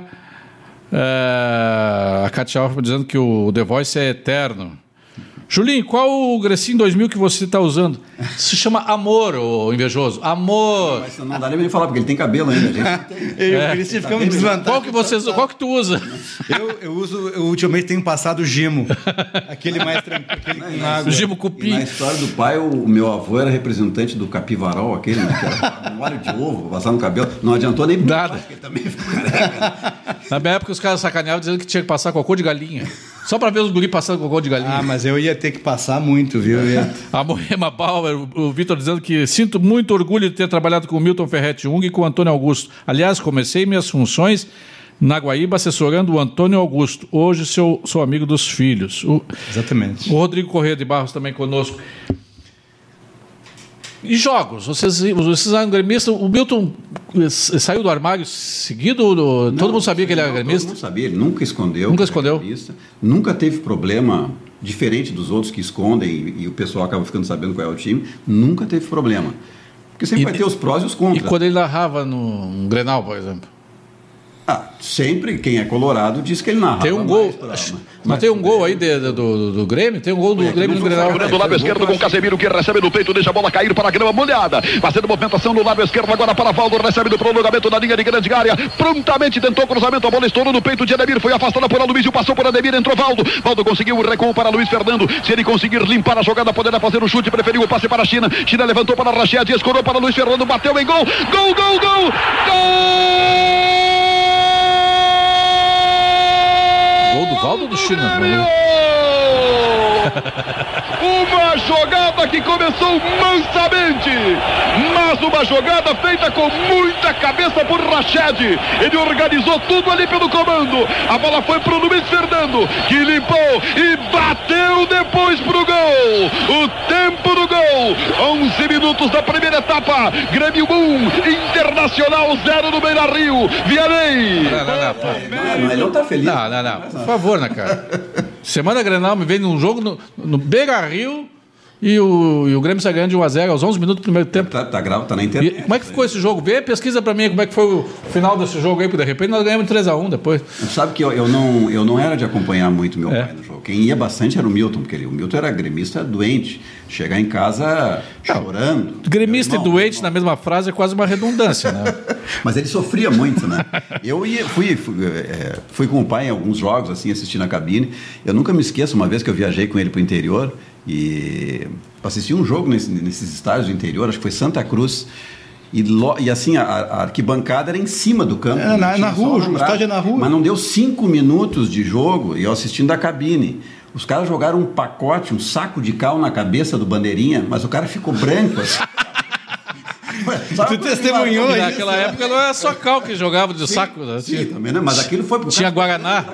é, a Katia Hoffman dizendo que o The Voice é eterno. Julinho, qual o Grecinho 2000 que você está usando? Se chama Amor, o invejoso. Amor. Mas não dá nem pra ele falar, porque ele tem cabelo ainda. Gente. Eu e o Cristian ficamos. Qual que, você, qual que tu usa? Eu, eu uso, eu ultimamente tenho passado o Gimo. Aquele mais tranquilo, aquele com água. Gimo E Cupim. na história do pai, o, meu avô era representante do capivarol, aquele, né? Que era um óleo de ovo, passar no cabelo. Não adiantou nem Nada. pai, também ficou careca. Na minha época, os caras sacaneavam dizendo que tinha que passar cocô de galinha. Só pra ver os guri passando cocô de galinha. Ah, mas eu ia ter que passar muito, viu? Ia- A Moema Bauer, o- Vitor dizendo que sinto muito orgulho de ter trabalhado com o Milton Ferretti Jung e com o Antônio Augusto. Aliás, comecei minhas funções na Guaíba assessorando o Antônio Augusto. Hoje sou, sou amigo dos filhos. O, Exatamente. o Rodrigo Corrêa de Barros também conosco. E jogos? Vocês, vocês eram gremistas? O Milton eh, saiu do armário seguido? ou todo mundo sabia que ele era Não, gremista? Todo mundo sabia, ele nunca escondeu. Nunca escondeu. gremista, Nunca teve problema, diferente dos outros que escondem e, e o pessoal acaba ficando sabendo qual é o time. Nunca teve problema. Porque sempre E- vai ter os prós e os E contras. quando ele narrava no, no Grenal, por exemplo? Ah, sempre quem é colorado diz que ele narra. Tem um gol. Mas, tem um gol aí de- do, do, do Grêmio? Tem um gol do Foi, Grêmio no Grenal. flagrante. do lado esquerdo com Casemiro que recebe no peito, deixa a bola cair para a grama molhada. Fazendo movimentação no lado esquerdo agora para Valdo, recebe no prolongamento da linha de grande área. Prontamente tentou cruzamento, a bola estourou no peito de Ademir, foi afastada por Aloysio, passou por Ademir, entrou Valdo. Valdo conseguiu o recuo para Luiz Fernando. Se ele conseguir limpar a jogada, poderá fazer o chute, preferiu o passe para a China. China levantou para Rached, escorou para Luiz Fernando, bateu em gol. Gol, gol, gol! Gol! Gol do China? Grêmio! Uma jogada que começou mansamente, mas uma jogada feita com muita cabeça por Rached. Ele organizou tudo ali pelo comando. A bola foi para o Luiz Fernando, que limpou e bateu depois pro gol. O tempo do gol, 11 minutos da primeira etapa. Grêmio 1, Internacional 0 no Beira Rio. Vianney. Não, não, não. Não, não, ele não tá feliz. Não, não, não. Por favor, né, cara? Semana Grenal me vem num jogo no, no Beira Rio e o, e o Grêmio sai ganhando de 1x0 aos 11 minutos do primeiro tempo. Tá, tá, grave, tá na E internet. como é que ficou esse jogo? Vê, pesquisa pra mim como é que foi o final desse jogo aí, porque de repente nós ganhamos de 3x1 depois. Sabe que eu, eu, não, eu não era de acompanhar muito meu É. pai no jogo. Quem ia bastante era o Milton, porque ele, o Milton era gremista doente. Chegar em casa chorando. Gremista Meu e irmão, doente meu na mesma frase é quase uma redundância, né? Mas ele sofria muito, né? Eu ia, fui, fui, é, fui com o pai em alguns jogos, assim, assistir na cabine. Eu nunca me esqueço, uma vez que eu viajei com ele para o interior e assisti um jogo nesse- nesses estádios do interior, acho que foi Santa Cruz. E, lo- e assim, a, a arquibancada era em cima do campo. É, na- na rua, o estádio é na rua. Mas não deu cinco minutos de jogo e eu assistindo da cabine. Os caras jogaram um pacote, um saco de cal na cabeça do bandeirinha, mas o cara ficou branco. Assim. Tu testemunhou? Naquela época não era só cal que jogava de saco. né? Sim, Tinha, também, né? Mas aquilo foi pro tinha Guaraná.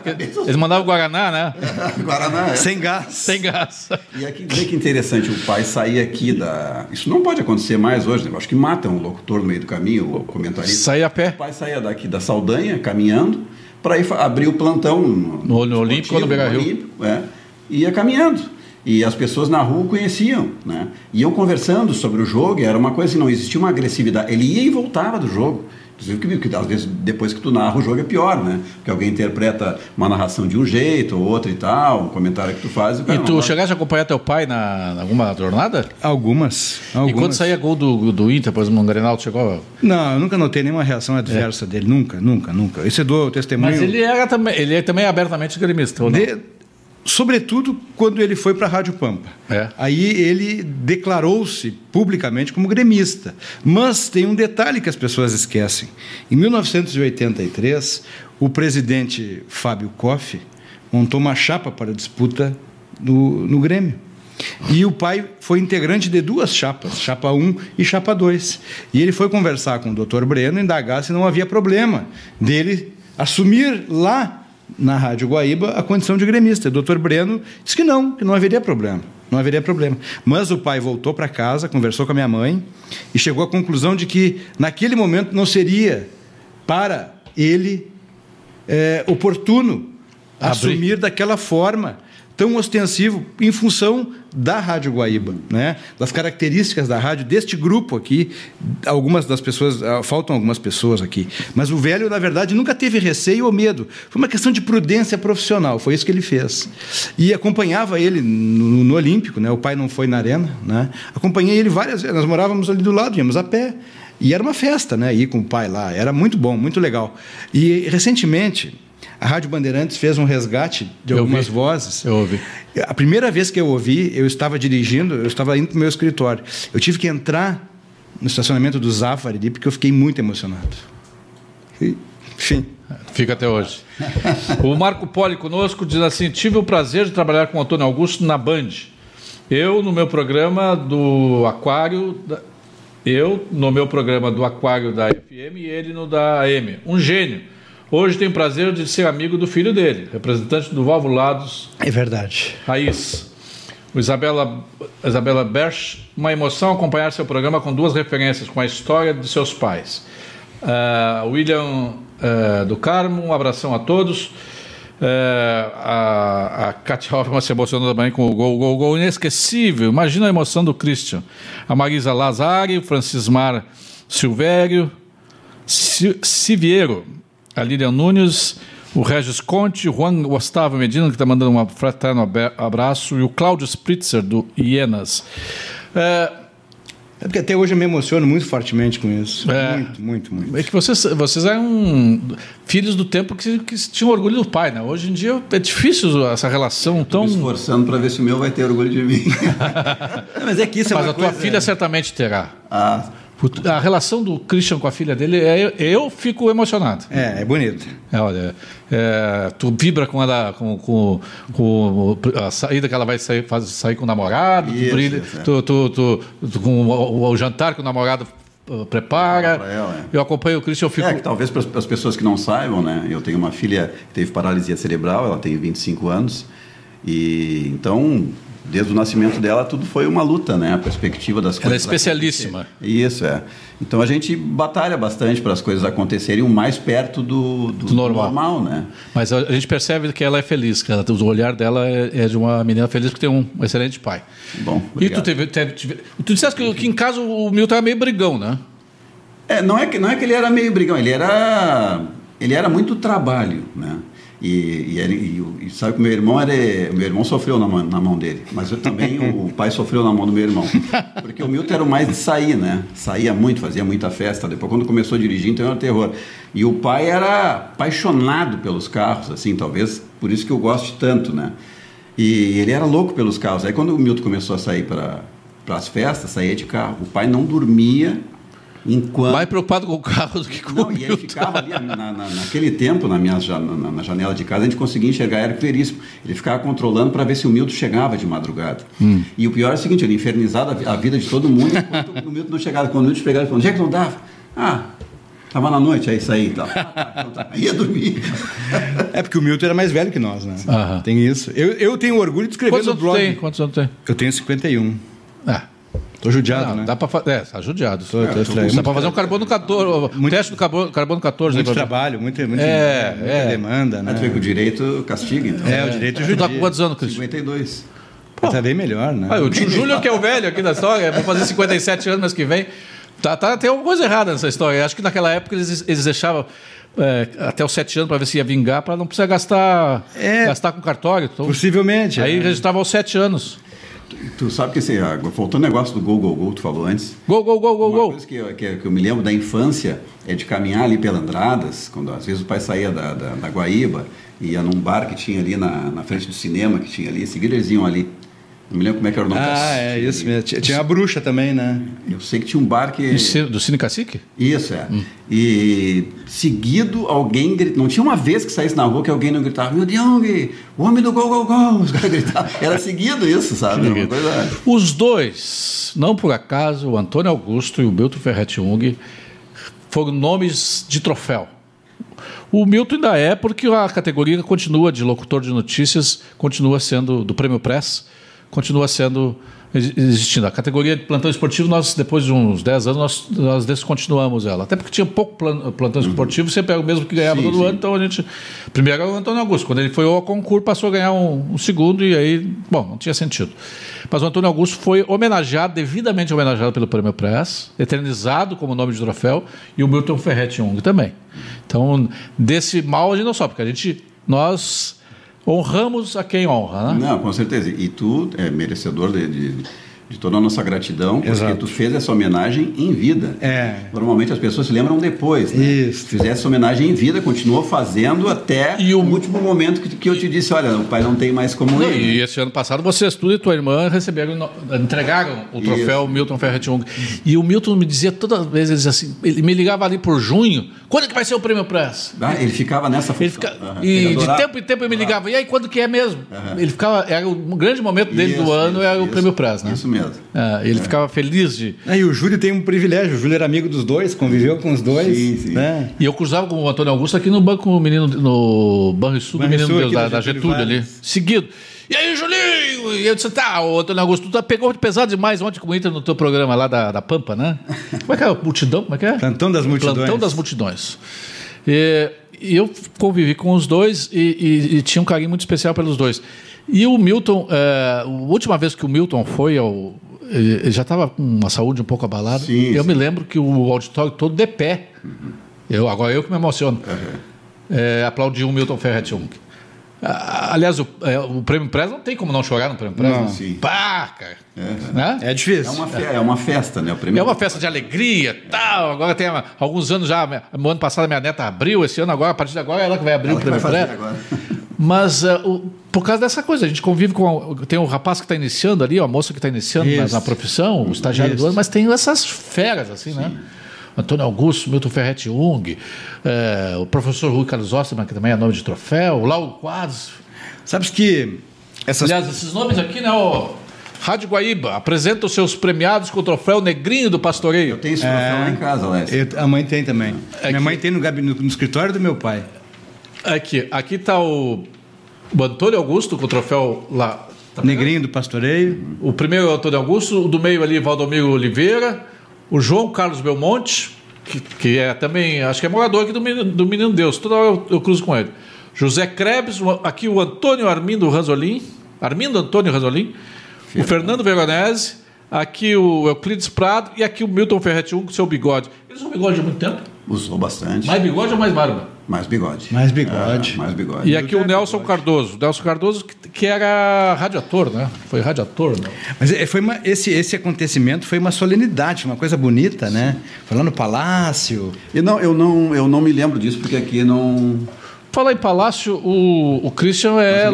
Eles mandavam Guaraná, né? Guaraná, é. Sem gás. Sem gás. E aqui, vê que interessante, o pai sair aqui da. Isso não pode acontecer mais hoje, né? Eu acho que matam o locutor no meio do caminho, o comentarista. Sair a O pé. pai saía daqui da Saldanha, caminhando, para ir abrir o plantão no, No- no Olímpico ou no Beira-Rio. Olímpico, é, e ia caminhando. E as pessoas na rua o conheciam, né? Iam conversando sobre o jogo, e era uma coisa assim, não existia uma agressividade. Ele ia e voltava do jogo. Inclusive, que, que às vezes depois que tu narra o jogo é pior, né? Porque alguém interpreta uma narração de um jeito, ou outro e tal, um comentário que tu faz. o cara E tu chegaste a acompanhar teu pai na, alguma jornada? Algumas. algumas. E quando saía gol do, do Inter, por exemplo, no Grenal, tu chegou... Não, eu nunca notei nenhuma reação adversa dele. Nunca, nunca, nunca. Esse dou testemunho. Mas ele era também, ele é também abertamente gremista, ou não? De- sobretudo quando ele foi para a Rádio Pampa. É. Aí ele declarou-se publicamente como gremista. Mas tem um detalhe que as pessoas esquecem. Em 1983, o presidente Fábio Koff montou uma chapa para disputa no, no Grêmio. E o pai foi integrante de duas chapas, chapa 1 e chapa 2. E ele foi conversar com o doutor Breno, indagar se não havia problema dele assumir lá na Rádio Guaíba a condição de gremista. O doutor Breno disse que não, que não haveria problema. Não haveria problema. Mas o pai voltou para casa, conversou com a minha mãe e chegou à conclusão de que naquele momento não seria para ele é, oportuno Abrir. assumir daquela forma tão ostensivo em função da Rádio Guaíba, né? das características da rádio, deste grupo aqui. Algumas das pessoas, ah, faltam algumas pessoas aqui. Mas o velho, na verdade, nunca teve receio ou medo. Foi uma questão de prudência profissional, foi isso que ele fez. E acompanhava ele no, no Olímpico, né? o pai não foi na arena. Né? Acompanhei ele várias vezes, nós morávamos ali do lado, íamos a pé. E era uma festa, né? Ir com o pai lá. Era muito bom, muito legal. E recentemente, a Rádio Bandeirantes fez um resgate de Eu algumas vi. vozes. Eu ouvi. A primeira vez que eu ouvi, eu estava dirigindo, eu estava indo para o meu escritório. Eu tive que entrar no estacionamento do Zafari ali, porque eu fiquei muito emocionado. E, enfim. Fica até hoje. o Marco Poli conosco diz assim: tive o prazer de trabalhar com o Antônio Augusto na Band. Eu, no meu programa do Aquário. da- Eu, no meu programa do Aquário da FM e ele no da AM. Um gênio. Hoje tenho o prazer de ser amigo do filho dele, representante do Valvulados É verdade. Raiz. O Isabela, Isabela Berch, uma emoção acompanhar seu programa com duas referências, com a história de seus pais. Ah, William ah, do Carmo, um abração a todos. Ah, a, a Katia Hoffman se emocionou também com o gol, gol, gol inesquecível. Imagina a emoção do Christian. A Marisa Lazari, o Francismar Silvério, Si- Siviero, a Lilian Nunes, o Regis Conte, o Juan Gustavo Medina, que está mandando um fraterno abraço, e o Cláudio Spritzer, do Ienas. É, É porque até hoje eu me emociono muito fortemente com isso. É. Muito, muito, muito. é que vocês, vocês eram filhos do tempo que, que tinham orgulho do pai, né? Hoje em dia é difícil essa relação tão. Me esforçando para ver se o meu vai ter orgulho de mim. Não, mas é que isso é Mas uma a tua coisa... filha certamente terá. ah, A relação do Christian com a filha dele, é, eu fico emocionado. É, é bonito. É, olha, é, tu vibra com ela, com, com, com a saída que ela vai sair, faz, sair com o namorado, tu Isso, brilha, isso, é. tu, tu, tu- tu- com o, o jantar que o namorado uh, prepara. Ela, é. Eu acompanho o Christian, eu fico. É, que talvez para as pessoas que não saibam, né? Eu tenho uma filha que teve paralisia cerebral, ela tem 25 anos. E então, desde o nascimento dela, tudo foi uma luta, né? A perspectiva das Ela é coisas. especialíssima. Isso, é. Então a gente batalha bastante para as coisas acontecerem o mais perto do, do, Do normal. né? Mas a, gente percebe que ela é feliz, que ela, o olhar dela é, é de uma menina feliz que tem um excelente pai. Bom, E tu obrigado. teve, teve, teve- tu disseste que, que em casa o Milton era meio brigão, né? É, não é que não é que ele era meio brigão, ele era ele era muito trabalho, né? E, e, ele- e o- sabe que o meu irmão era o meu irmão sofreu na na mão dele, mas eu também o, pai sofreu na mão do meu irmão, porque o Milton era o mais de sair, né? Saía muito, fazia muita festa. Depois quando começou a dirigir, então era terror. E o pai era apaixonado pelos carros, assim, talvez por isso que eu gosto tanto, né? E ele era louco pelos carros. Aí quando o Milton começou a sair para para as festas, saía de carro. O pai não dormia enquanto Mais preocupado com o carro do que com não, o e ele ficava ali, na, na- naquele tempo, na, minha, na, na janela de casa, a gente conseguia enxergar, era claríssimo. Ele ficava controlando para ver se o Milton chegava de madrugada. Hum. E o pior é o seguinte, ele infernizava a vi- a vida de todo mundo enquanto o Milton não chegava. Quando o Milton chegava, ele falou, onde é que não dava? Ah, estava na noite, aí saí e tal. Ah, tá, então tá. Aí ia dormir. É porque o Milton era mais velho que nós, né? Aham. Tem isso. Eu, eu tenho orgulho de escrever Quantos no anos blog. tem? Quantos anos tem? Eu tenho 51. Ah, Tô judiado, não, né? dá pra fazer. É, tá judiado. Tô- tô É, estranho. Dá pra fazer um carbono 14. Muito- teste do carbono, carbono 14. Muito trabalho, muita, muita, É, muita é. demanda, né? Aí tu vê que o direito castiga, então. É, o direito Tu tá com judia. quantos anos, Cristian? 52. Tá bem melhor, né? Ah, o tio Júlio que é o velho aqui da história, vai fazer 57 anos mês que vem. Tá, tá, tem alguma coisa errada nessa história. Acho que naquela época eles, eles deixavam é, até os 7 anos para ver se ia vingar, para não precisar gastar, É. gastar com cartório. Então, Possivelmente. aí é. registrava aos 7 anos. Tu sabe que ah, faltou um negócio do gol, gol, gol, tu falou antes. Gol, gol, gol, gol, Uma gol. coisa que eu, que, que eu me lembro da infância é de caminhar ali pela Andradas, quando às vezes o pai saía da, da, da Guaíba, ia num bar que tinha ali na, na frente do cinema, que tinha ali, seguida eles iam ali. Não me lembro como é que era o nome Ah, da- é isso mesmo. Tinha, tinha a bruxa também, né? Eu sei que tinha um bar que. Do Cine- Cacique? Isso, é. Hum. E seguido alguém grit... Não tinha uma vez que saísse na rua que alguém não gritava, meu Young, o homem do gol, gol, gol. Os caras gritavam. Era seguido isso, sabe? Coisa... Os dois, não por acaso, o Antônio Augusto e o Milton Ferretti Jung foram nomes de troféu. O Milton ainda é porque a categoria continua de locutor de notícias, continua sendo do Prêmio Press, continua sendo exi- existindo. A categoria de plantão esportivo, nós, depois de uns 10 anos, nós, nós descontinuamos ela. Até porque tinha pouco plan- plantão esportivo, você pega o mesmo que ganhava Sim, todo sim. ano, então a gente. Primeiro era o Antônio Augusto. Quando ele foi ao concurso, passou a ganhar um, um segundo, e aí, bom, não tinha sentido. Mas o Antônio Augusto foi homenageado, devidamente homenageado pelo Prêmio Press, eternizado como nome de troféu, e o Milton Ferretti Jung também. Então, desse mal a gente não só, porque a gente. Nós honramos a quem honra, né? Não, com certeza. E tu é merecedor de, de, de toda a nossa gratidão, porque Exato. tu fez essa homenagem em vida. É. Normalmente as pessoas se lembram depois, né? Isso. Fizesse essa homenagem em vida, continuou fazendo até E o- o último momento que, que eu te disse, olha, o pai não tem mais como Não, ir. e esse ano passado vocês, tu e tua irmã, receberam, entregaram o troféu Milton Ferretti Jung. E o Milton me dizia toda vez, ele, dizia assim, ele me ligava ali por junho, quando é que vai ser o prêmio Press? Ah, ele ficava nessa função. Ele fica, Aham. e Ele de tempo em tempo ele me ligava, e aí quando que é mesmo? Ele ficava, era o grande momento dele do Isso, ano, isso, era o isso. prêmio Press, né? Isso mesmo. É, ele ficava feliz de. Aí o Júlio tem um privilégio. O Júlio era amigo dos dois, conviveu com os dois. Sim, sim. Né? E eu cruzava com o Antônio Augusto aqui no banco menino, no Banrisul do Menino Deus, da, da Getúlio ali. Seguido. E aí, Julinho? E eu disse, tá, o Antônio Augusto, tu tá- pegou pesado demais ontem com o Inter no teu programa lá da, da Pampa, né? Como é que é? Multidão? Como é que é? Plantão das multidões. Plantão das multidões. E, e eu convivi com os dois e, e- e tinha um carinho muito especial pelos dois. E o Milton, é, a última vez que o Milton foi ao. Ele já estava com uma saúde um pouco abalada. Sim, eu sim. me lembro que o auditório todo de pé. Eu, agora eu que me emociono. É, aplaudiu o Milton Ferretti Jung. Ah, Aliás, o, é, o Prêmio Press não tem como não chorar no Prêmio Press. Não. né? Sim. Pá, cara. Né? É difícil. É uma, fe- é uma festa, né? O prêmio É uma festa de alegria, tal. Agora tem alguns anos já. No ano passado a minha neta abriu, esse ano agora, a partir de agora é ela que vai abrir Ela o prêmio agora. Mas eh, o- por causa dessa coisa, a gente convive com. Tem o rapaz que está iniciando ali, a moça que está iniciando na, na profissão, o estagiário do Isso. ano, mas tem essas feras, assim, né? Antônio Augusto, Milton Ferretti Jung, eh, o professor Rui Carlos Osterman, que também é nome de troféu, o Lauro Quadros. Sabes que essas Aliás, esses nomes aqui, né? O Rádio Guaíba apresenta os seus premiados com o troféu Negrinho do Pastoreio. Eu tenho esse troféu lá em casa, Lécio. A mãe tem também. É Minha que- mãe tem no, gabi- no- no escritório do meu pai. Aqui, aqui está o, o Antônio Augusto com o troféu lá. Tá Negrinho do pastoreio. O primeiro é o Antônio Augusto, o do meio ali, Valdomiro Oliveira, o João Carlos Belmonte, que, que é também, acho que é morador aqui do Menino, do Menino Deus, toda hora eu, eu cruzo com ele. José Krebs, aqui o Antônio Armindo Ranzolin, Armindo Antônio Ranzolin, o Fernando Veronese, aqui o Euclides Prado e aqui o Milton Ferretti com seu bigode. Eles são bigode há muito tempo? Usou bastante. Mais bigode ou mais barba? Mais bigode. Mais bigode. É, mais bigode. E aqui o Nelson Cardoso. Nelson Cardoso, que, que era radiator, né? Foi radiator, né? Mas é, foi uma- esse, esse acontecimento foi uma solenidade, uma coisa bonita, né? Foi lá no palácio. E não, eu não, eu não me lembro disso porque aqui não. Falar em palácio, o, o Christian é,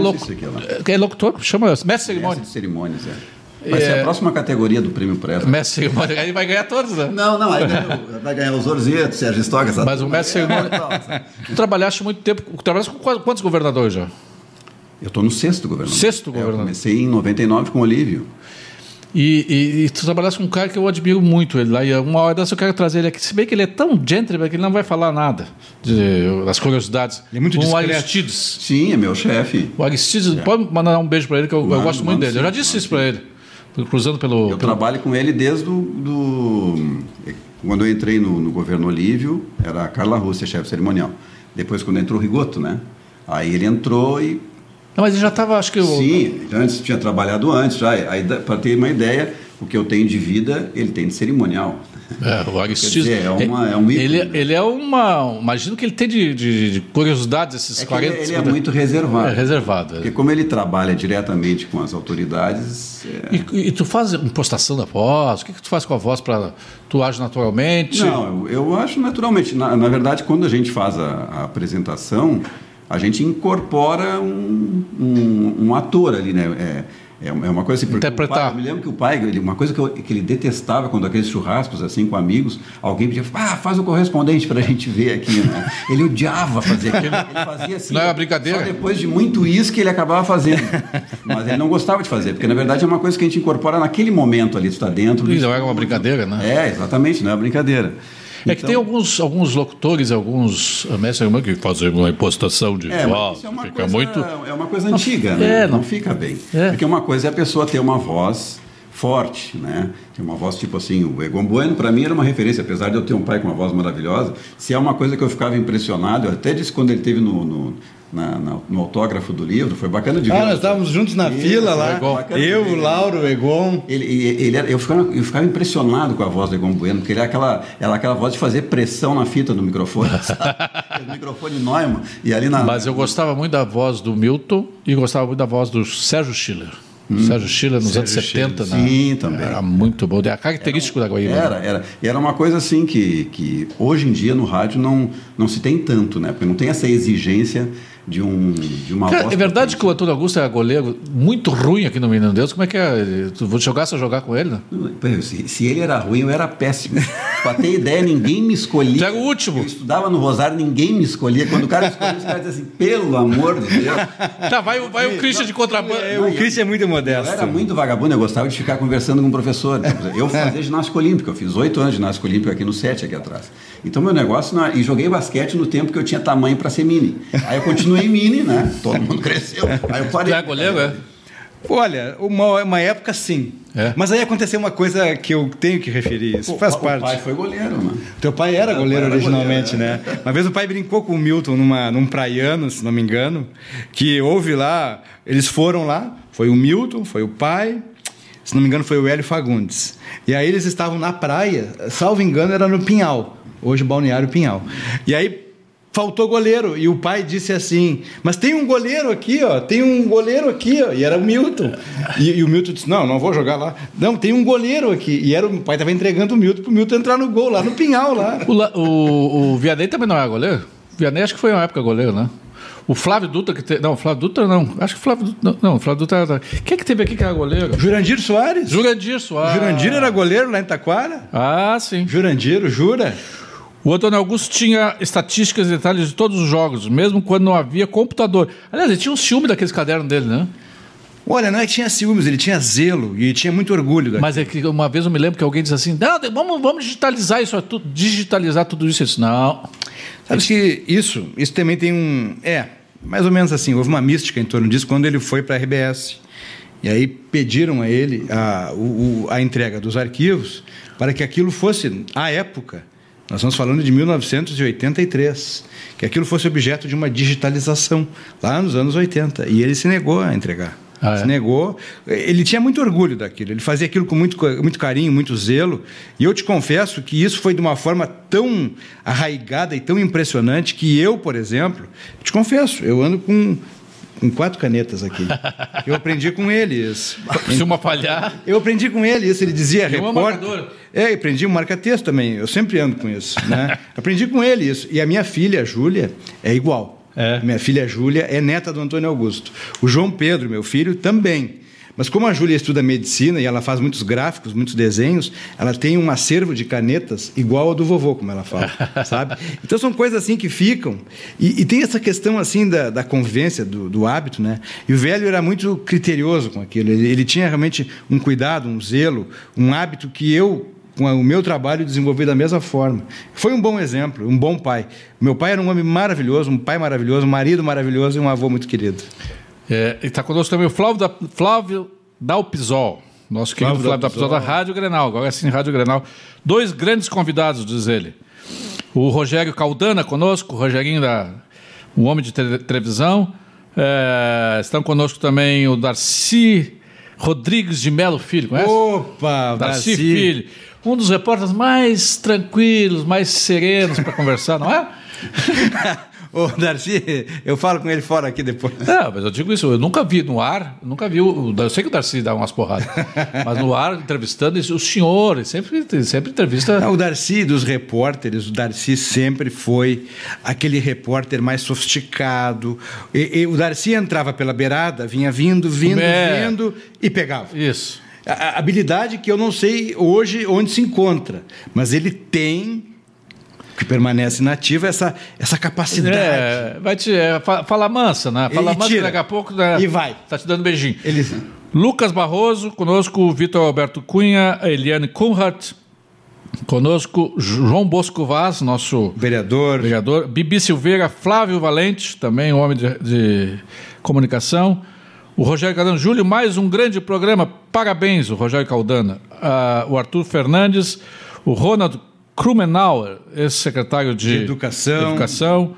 aqui é é locutor, chama mestre de cerimônia. Mestre de cerimônias, é. Vai ser a próxima categoria do prêmio Press. Mestre de cerimônia, aí vai ganhar todos, né? Não, não, aí vai ganhar os Orzetos, Sérgio Stoga, essa Mas o mestre aí. de cerimônia. Tu trabalhaste muito tempo. Trabalhaste com quantos governadores já? Eu estou no sexto governador. Sexto É, governador. Eu comecei em 99 com o Olívio. E, e, e tu trabalhaste com um cara que eu admiro muito ele lá. E uma hora dessa eu quero trazer ele aqui. Se bem que ele é tão gentleman que ele não vai falar nada de- das curiosidades. Ele é muito com o discreto. Aristides. Sim, é meu chefe. O Aristides, pode mandar um beijo para ele, que eu, eu Mando, gosto muito dele. Eu já sim, disse mando isso para ele. Cruzando pelo. Eu pelo- trabalho com ele desde o, do, quando eu entrei no, no governo Olívio, era a Carla Rússia, chefe cerimonial. Depois, quando entrou o Rigoto, né? Aí ele entrou e Não, mas ele já estava, acho que. eu- Sim, antes tinha trabalhado antes já. Para ter uma ideia, o que eu tenho de vida, ele tem de cerimonial. É, o Aristides. dizer, é uma- é um ícone, ele, ele é uma. Imagino que ele tem de, de, de curiosidades esses É que 40 ele, ele é 50 muito reservado. É reservado. é. Porque como ele trabalha diretamente com as autoridades, é, E, e tu faz impostação da voz? O que, que tu faz com a voz para tu age naturalmente? Não, eu, eu acho naturalmente. Na, na verdade, quando a gente faz a, a apresentação, a gente incorpora um, um, um ator ali, né? É, é uma é uma coisa assim. Interpretar. pai- eu me lembro que o pai, ele- uma coisa que, eu- que ele detestava quando aqueles churrascos assim com amigos, alguém pedia, ah, faz o correspondente para a gente ver aqui, né? Ele odiava fazer aquilo. Ele fazia assim. Não é uma brincadeira? Só depois de muito uísque ele acabava fazendo. Mas ele não gostava de fazer, porque na verdade é uma coisa que a gente incorpora naquele momento ali, tu está dentro. E não era uma brincadeira, né? É, exatamente, não é uma brincadeira. É que tem alguns, alguns locutores, alguns eh, mestres que fazem uma impostação de É, voz, é uma, fica coisa, muito. é uma coisa antiga, né? É, não, não- fica bem. É. Porque uma coisa é a pessoa ter uma voz forte, né? Tinha uma voz tipo assim, o Egon Bueno para mim era uma referência, apesar de eu ter um pai com uma voz maravilhosa. Se é uma coisa que eu ficava impressionado, eu até disse quando ele teve no, no na, na, no autógrafo do livro, foi bacana de ver. Ah, nós estávamos juntos na Isso, fila lá. Eu, o Lauro, o Egon. Ele, ele, ele era, eu, ficava, eu ficava impressionado com a voz do Egon Bueno, porque ele era aquela, era aquela voz de fazer pressão na fita do microfone, sabe? o microfone Neumann. E ali na, Mas eu gostava muito da voz do Milton e gostava muito da voz do Sérgio Schiller. Hum. Sérgio Schiller nos Sérgio anos 70, né? Sim, também. Era muito bom. É a característica era, da Guaíba. Era, era. E era uma coisa assim que, que hoje em dia no rádio não, não se tem tanto, né? Porque não tem essa exigência de, um, de uma Cara, É verdade que o Antônio Augusto é goleiro muito ruim aqui no Menino Deus. Como é que é? Tu vou jogar só jogar com ele? Né? Se, se, ele era ruim, eu era péssimo. pra ter ideia, ninguém me escolhia. Tu era o último. Eu estudava no Rosário, ninguém me escolhia. Quando o cara escolhia, os caras diziam assim, pelo amor de Deus. Tá, vai, vai o Christian de contrabando. É, o Christian é muito modesto. Eu era muito vagabundo, eu gostava de ficar conversando com o professor. Eu fazia ginástica olímpica, eu fiz oito anos de ginástica olímpica aqui no SET, aqui atrás. Então, meu negócio, na... e joguei basquete no tempo que eu tinha tamanho para ser mini. Aí eu continuei mini, né? Todo mundo cresceu. Aí eu parei. É goleiro, é? Olha, uma, uma época sim. É? Mas aí aconteceu uma coisa que eu tenho que referir. Isso faz o parte. O pai foi goleiro, né? Teu pai era goleiro pai era originalmente, goleiro, né? É. Uma vez o pai brincou com o Milton numa, num praiano, se não me engano, que houve lá, eles foram lá, foi o Milton, foi o pai, se não me engano foi o Hélio Fagundes. E aí eles estavam na praia, salvo engano era no Pinhal, hoje Balneário Pinhal. E aí faltou goleiro. E o pai disse assim: Mas tem um goleiro aqui, ó. Tem um goleiro aqui, ó. E era o Milton. E, e o Milton disse: Não, não vou jogar lá. Não, tem um goleiro aqui. E era, o pai estava entregando o Milton para o Milton entrar no gol, lá no Pinhal. lá. O, o, o Vianney também não é goleiro? O Vianney acho que foi uma época goleiro, né? O Flávio Dutra, que te... não, Flávio Dutra não. Acho que o Flávio Dutra. Não, o Flávio Dutra era. Quem é que teve aqui que era goleiro? Jurandir Soares. Jurandir Soares. Jurandir era goleiro lá em Taquara? Ah, sim. Jurandir, jura? O Antônio Augusto tinha estatísticas e detalhes de todos os jogos, mesmo quando não havia computador. Aliás, ele tinha um ciúme daqueles cadernos dele, né? Olha, não é que tinha ciúmes, ele tinha zelo e tinha muito orgulho. Mas é que uma vez eu me lembro que alguém disse assim: não, vamos, vamos digitalizar isso, digitalizar tudo isso. Eu disse, não. Sabe que isso, isso também tem um. É, mais ou menos assim, houve uma mística em torno disso quando ele foi para a RBS. E aí pediram a ele a, o, a entrega dos arquivos para que aquilo fosse, à época, nós estamos falando de 1983, que aquilo fosse objeto de uma digitalização lá nos anos 80. E ele se negou a entregar. Ah, é? Se negou. Ele tinha muito orgulho daquilo. Ele fazia aquilo com muito, muito carinho, muito zelo. E eu te confesso que isso foi de uma forma tão arraigada e tão impressionante que eu, por exemplo, te confesso, eu ando com com quatro canetas aqui. Eu aprendi com ele isso. Se uma falhar. Eu aprendi com ele isso. Ele dizia repórter. É, aprendi um marca-texto também. Eu sempre ando com isso. Né? aprendi com ele isso. E a minha filha, a Júlia, é igual. É. Minha filha Júlia é neta do Antônio Augusto. O João Pedro, meu filho, também. Mas como a Júlia estuda medicina e ela faz muitos gráficos, muitos desenhos, ela tem um acervo de canetas igual ao do vovô, como ela fala, sabe? Então são coisas assim que ficam. E, e tem essa questão assim da, da convivência, do, do, hábito, né? E o velho era muito criterioso com aquilo. Ele, ele tinha realmente um cuidado, um zelo, um hábito que eu com o meu trabalho desenvolvi da mesma forma. Foi um bom exemplo, um bom pai. Meu pai era um homem maravilhoso, um pai maravilhoso, um marido maravilhoso e um avô muito querido. É, e está conosco também o Flávio, da, Flávio Dalpisol, nosso querido Flávio, Flávio Dalpisol da Rádio Grenal, agora é assim Rádio Grenal. Dois grandes convidados, diz ele. O Rogério Caldana conosco, o Rogerinho da o homem de televisão. É, estão conosco também o Darcy Rodrigues de Melo Filho, conhece? Opa, Darcy, Darcy Filho. Um dos repórteres mais tranquilos, mais serenos para conversar, não é? Ô, Darcy, eu falo com ele fora aqui depois. Não, mas eu digo isso, eu nunca vi no ar, nunca vi. O, eu sei que o Darcy dá umas porradas, mas no ar, entrevistando, o senhor, sempre, sempre entrevista. Não, o Darcy, dos repórteres, o Darcy sempre foi aquele repórter mais sofisticado. E, e o Darcy entrava pela beirada, vinha vindo, vindo, é. vindo e pegava. Isso. A habilidade que eu não sei hoje onde se encontra, mas ele tem que permanece nativa essa, essa capacidade. É, vai te é, fala mansa, né? Fala mansa tira. daqui a pouco. Né? E vai. Tá te dando beijinho. Ele... Lucas Barroso, conosco Vitor Alberto Cunha, Eliane Kunhardt, conosco João Bosco Vaz, nosso vereador. vereador, Bibi Silveira, Flávio Valente, também um homem de, de comunicação, O Rogério Caldana, Júlio, mais um grande programa. Parabéns, o Rogério Caldana. Ah, o Arthur Fernandes, o Ronald Krumenauer, ex-secretário de, De Educação. de Educação.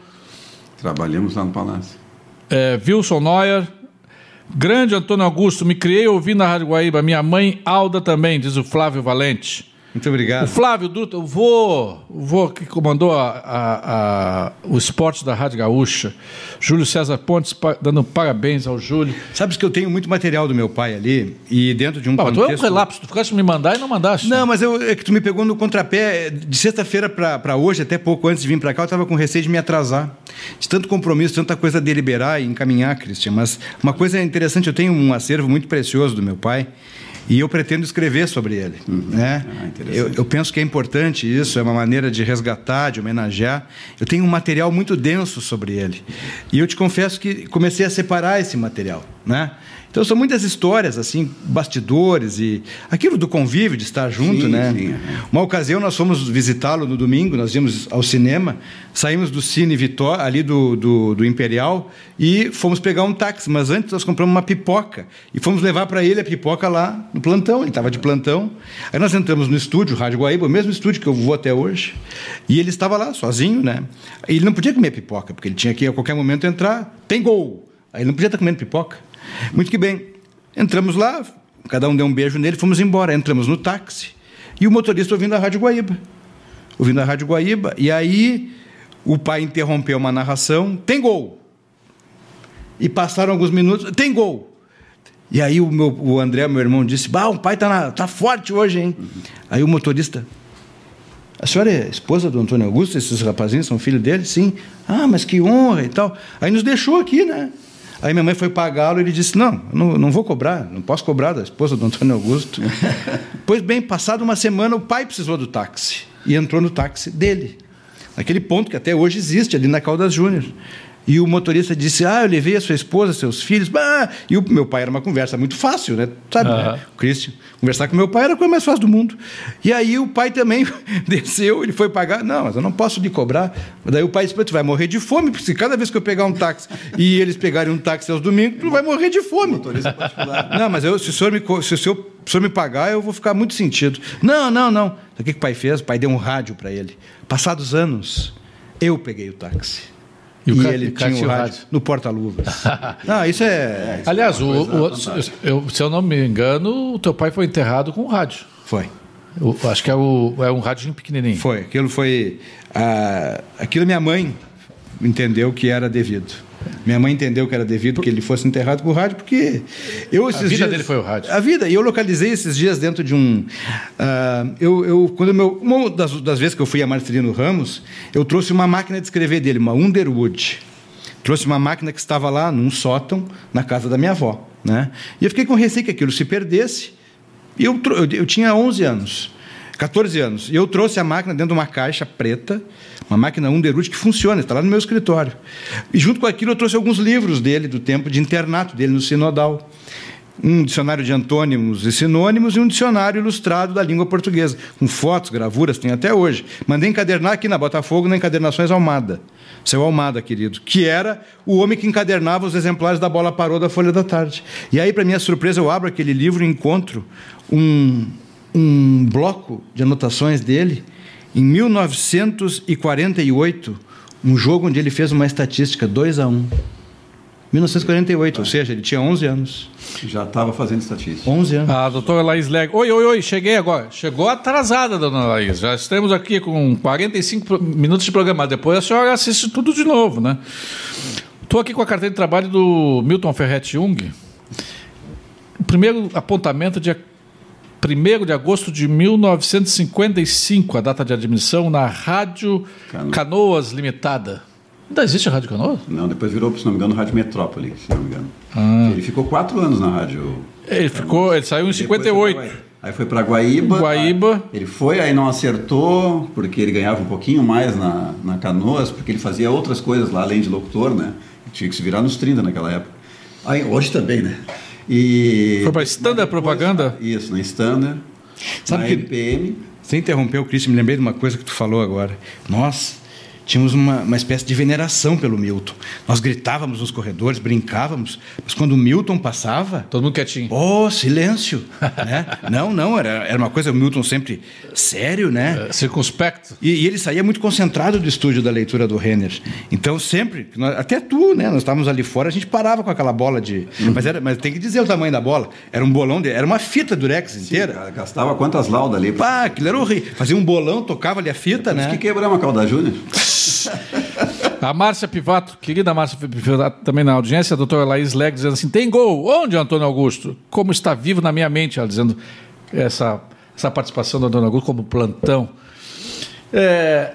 Trabalhamos lá no Palácio. É, Wilson Neuer. Grande Antônio Augusto, me criei ouvindo a Rádio Guaíba. Minha mãe Alda também, diz o Flávio Valente. Muito O obrigado. Flávio Dutra, o vô, o vô que comandou a- a- a- o esporte da Rádio Gaúcha. Júlio César Pontes, pa- dando parabéns ao Júlio. Sabes que eu tenho muito material do meu pai ali e dentro de um Pá, mas tu é um contexto... relapso, tu ficaste me mandar e não mandaste. Não, mas eu, é que tu me pegou no contrapé. De sexta-feira para hoje, até pouco antes de vir para cá, eu estava com receio de me atrasar. De tanto compromisso, tanta coisa a deliberar e encaminhar, Christian. Mas uma coisa interessante, eu tenho um acervo muito precioso do meu pai e eu pretendo escrever sobre ele. Né? Ah, eu, eu penso que é importante isso, é uma maneira de resgatar, de homenagear. Eu tenho um material muito denso sobre ele. E eu te confesso que comecei a separar esse material. Né? Então são muitas histórias, assim, bastidores e aquilo do convívio, de estar junto, Sim, né? sim, é. Uma ocasião nós fomos visitá-lo no domingo, nós íamos ao cinema, saímos do Cine Vitória, ali do, do, do Imperial, e fomos pegar um táxi, mas antes nós compramos uma pipoca e fomos levar para ele a pipoca lá no plantão, ele estava de plantão. Aí nós entramos no estúdio, Rádio Guaíba, o mesmo estúdio que eu vou até hoje, e ele estava lá, sozinho, né? E ele não podia comer pipoca, porque ele tinha que a qualquer momento entrar, tem gol! Aí ele não podia estar comendo pipoca. Muito que bem, entramos lá, cada um deu um beijo nele, fomos embora, entramos no táxi. E o motorista ouvindo a Rádio Guaíba. Ouvindo a Rádio Guaíba. E aí o pai interrompeu uma narração. Tem gol! E passaram alguns minutos. Tem gol! E aí o, meu, o André, meu irmão, disse: Bah, o pai tá, tá forte hoje, hein? Aí o motorista. A senhora é esposa do Antônio Augusto? Esses rapazinhos são filho dele? Sim. Ah, mas que honra e tal. Aí nos deixou aqui, né? Aí minha mãe foi pagá-lo e ele disse: Não, não, não vou cobrar, não posso cobrar da esposa do Antônio Augusto. pois bem, passada uma semana, o pai precisou do táxi e entrou no táxi dele. Naquele ponto que até hoje existe, ali na Caldas Júnior. E o motorista disse: Ah, eu levei a sua esposa, seus filhos. Ah! E o meu pai era uma conversa muito fácil, né? Sabe, Aham. né? O Christian. Conversar com meu pai era a coisa mais fácil do mundo. E aí o pai também desceu, ele foi pagar. Não, mas eu não posso lhe cobrar. Daí o pai disse: "Pô, Tu vai morrer de fome, porque se cada vez que eu pegar um táxi e eles pegarem um táxi aos domingos, tu vai morrer de fome. Motorista particular. Não, mas eu, se, o senhor me, se o senhor, se o senhor me pagar, eu vou ficar muito sentido. Não, não, não. Sabe o que, que o pai fez? O pai deu um rádio para ele. Passados anos, eu peguei o táxi. E E, o ele tinha o o rádio, rádio. no porta-luvas. não, isso é. Aliás, o, uma coisa o- se, fantástica. eu, se eu não me engano, o teu pai foi enterrado com o rádio. Foi. Eu acho que é, o, é um rádiozinho pequenininho. Foi. Aquilo foi. ah, aquilo minha mãe entendeu que era devido. Minha mãe entendeu que era devido que ele fosse enterrado com o rádio, porque eu esses vida dias- dele foi o rádio. A vida. E eu localizei esses dias dentro de um. ah, eu, eu, quando meu, uma das, das vezes que eu fui a Marcelino Ramos, eu trouxe uma máquina de escrever dele, uma Underwood. Trouxe uma máquina que estava lá num sótão, na casa da minha avó. Né? E eu fiquei com receio que aquilo se perdesse. E eu, eu, eu tinha 11 anos, 14 anos. E eu trouxe a máquina dentro de uma caixa preta, uma máquina Underwood que funciona, está lá no meu escritório. E junto com aquilo eu trouxe alguns livros dele, do tempo de internato dele no Sinodal. Um dicionário de antônimos e sinônimos e um dicionário ilustrado da língua portuguesa, com fotos, gravuras, tem até hoje. Mandei encadernar aqui na Botafogo, na Encadernações Almada. Seu Almada, querido, que era o homem que encadernava os exemplares da Bola Parou da Folha da Tarde. E aí, para minha surpresa, eu abro aquele livro e encontro um, um bloco de anotações dele em 1948, um jogo onde ele fez uma estatística 2 a 1. 1948, ou seja, ele tinha 11 anos. Já estava fazendo estatística. 11 anos. A doutora Laís Leg. Oi, oi, oi, cheguei agora. Chegou atrasada, dona Laís. Já estamos aqui com 45 pro- minutos de programa. Depois a senhora assiste tudo de novo, né? Estou aqui com a carteira de trabalho do Milton Ferretti Jung. O primeiro apontamento, dia 1 de agosto de 1955, a data de admissão na Rádio Cano- Canoas Limitada. Ainda existe a Rádio Canoas? Não, depois virou, se não me engano, Rádio Metrópole, se não me engano. Ah. Ele ficou quatro anos na rádio. Ele ficou, ele saiu em Depois foi pra 58. Guaíba. Aí foi para Guaíba. Guaíba. Ele foi, aí não acertou, porque ele ganhava um pouquinho mais na, na Canoas, porque ele fazia outras coisas lá, além de locutor, né? Tinha que se virar nos 30 naquela época. Aí, hoje também, né? E, Foi pra Standard depois- Propaganda? Isso, na Standard. Sabe na que- MPM. Você interrompeu, Cristian, me lembrei de uma coisa que tu falou agora. Nossa, tínhamos uma, uma espécie de veneração pelo Milton. Nós gritávamos nos corredores, brincávamos, mas quando o Milton passava. Todo mundo quietinho. Oh, silêncio! né? Não, não, era, era uma coisa, o Milton sempre sério, né? É, circunspecto. E, e, ele saía muito concentrado do estúdio da leitura do Renner. Então, sempre, nós, até tu, né? Nós estávamos ali fora, a gente parava com aquela bola de. Uhum. Mas, era, mas tem que dizer o tamanho da bola. Era um bolão, de, era uma fita durex inteira. Sim, gastava quantas laudas ali? Pá, aquilo era horrível. Fazia um bolão, tocava ali a fita, né? que quebramos a Calda Júnior. A Márcia Pivato, querida Márcia Pivato, também na audiência, a doutora Laís Leg dizendo assim: tem gol. Onde, Antônio Augusto? Como está vivo na minha mente, ela dizendo essa, essa participação do Antônio Augusto como plantão. É...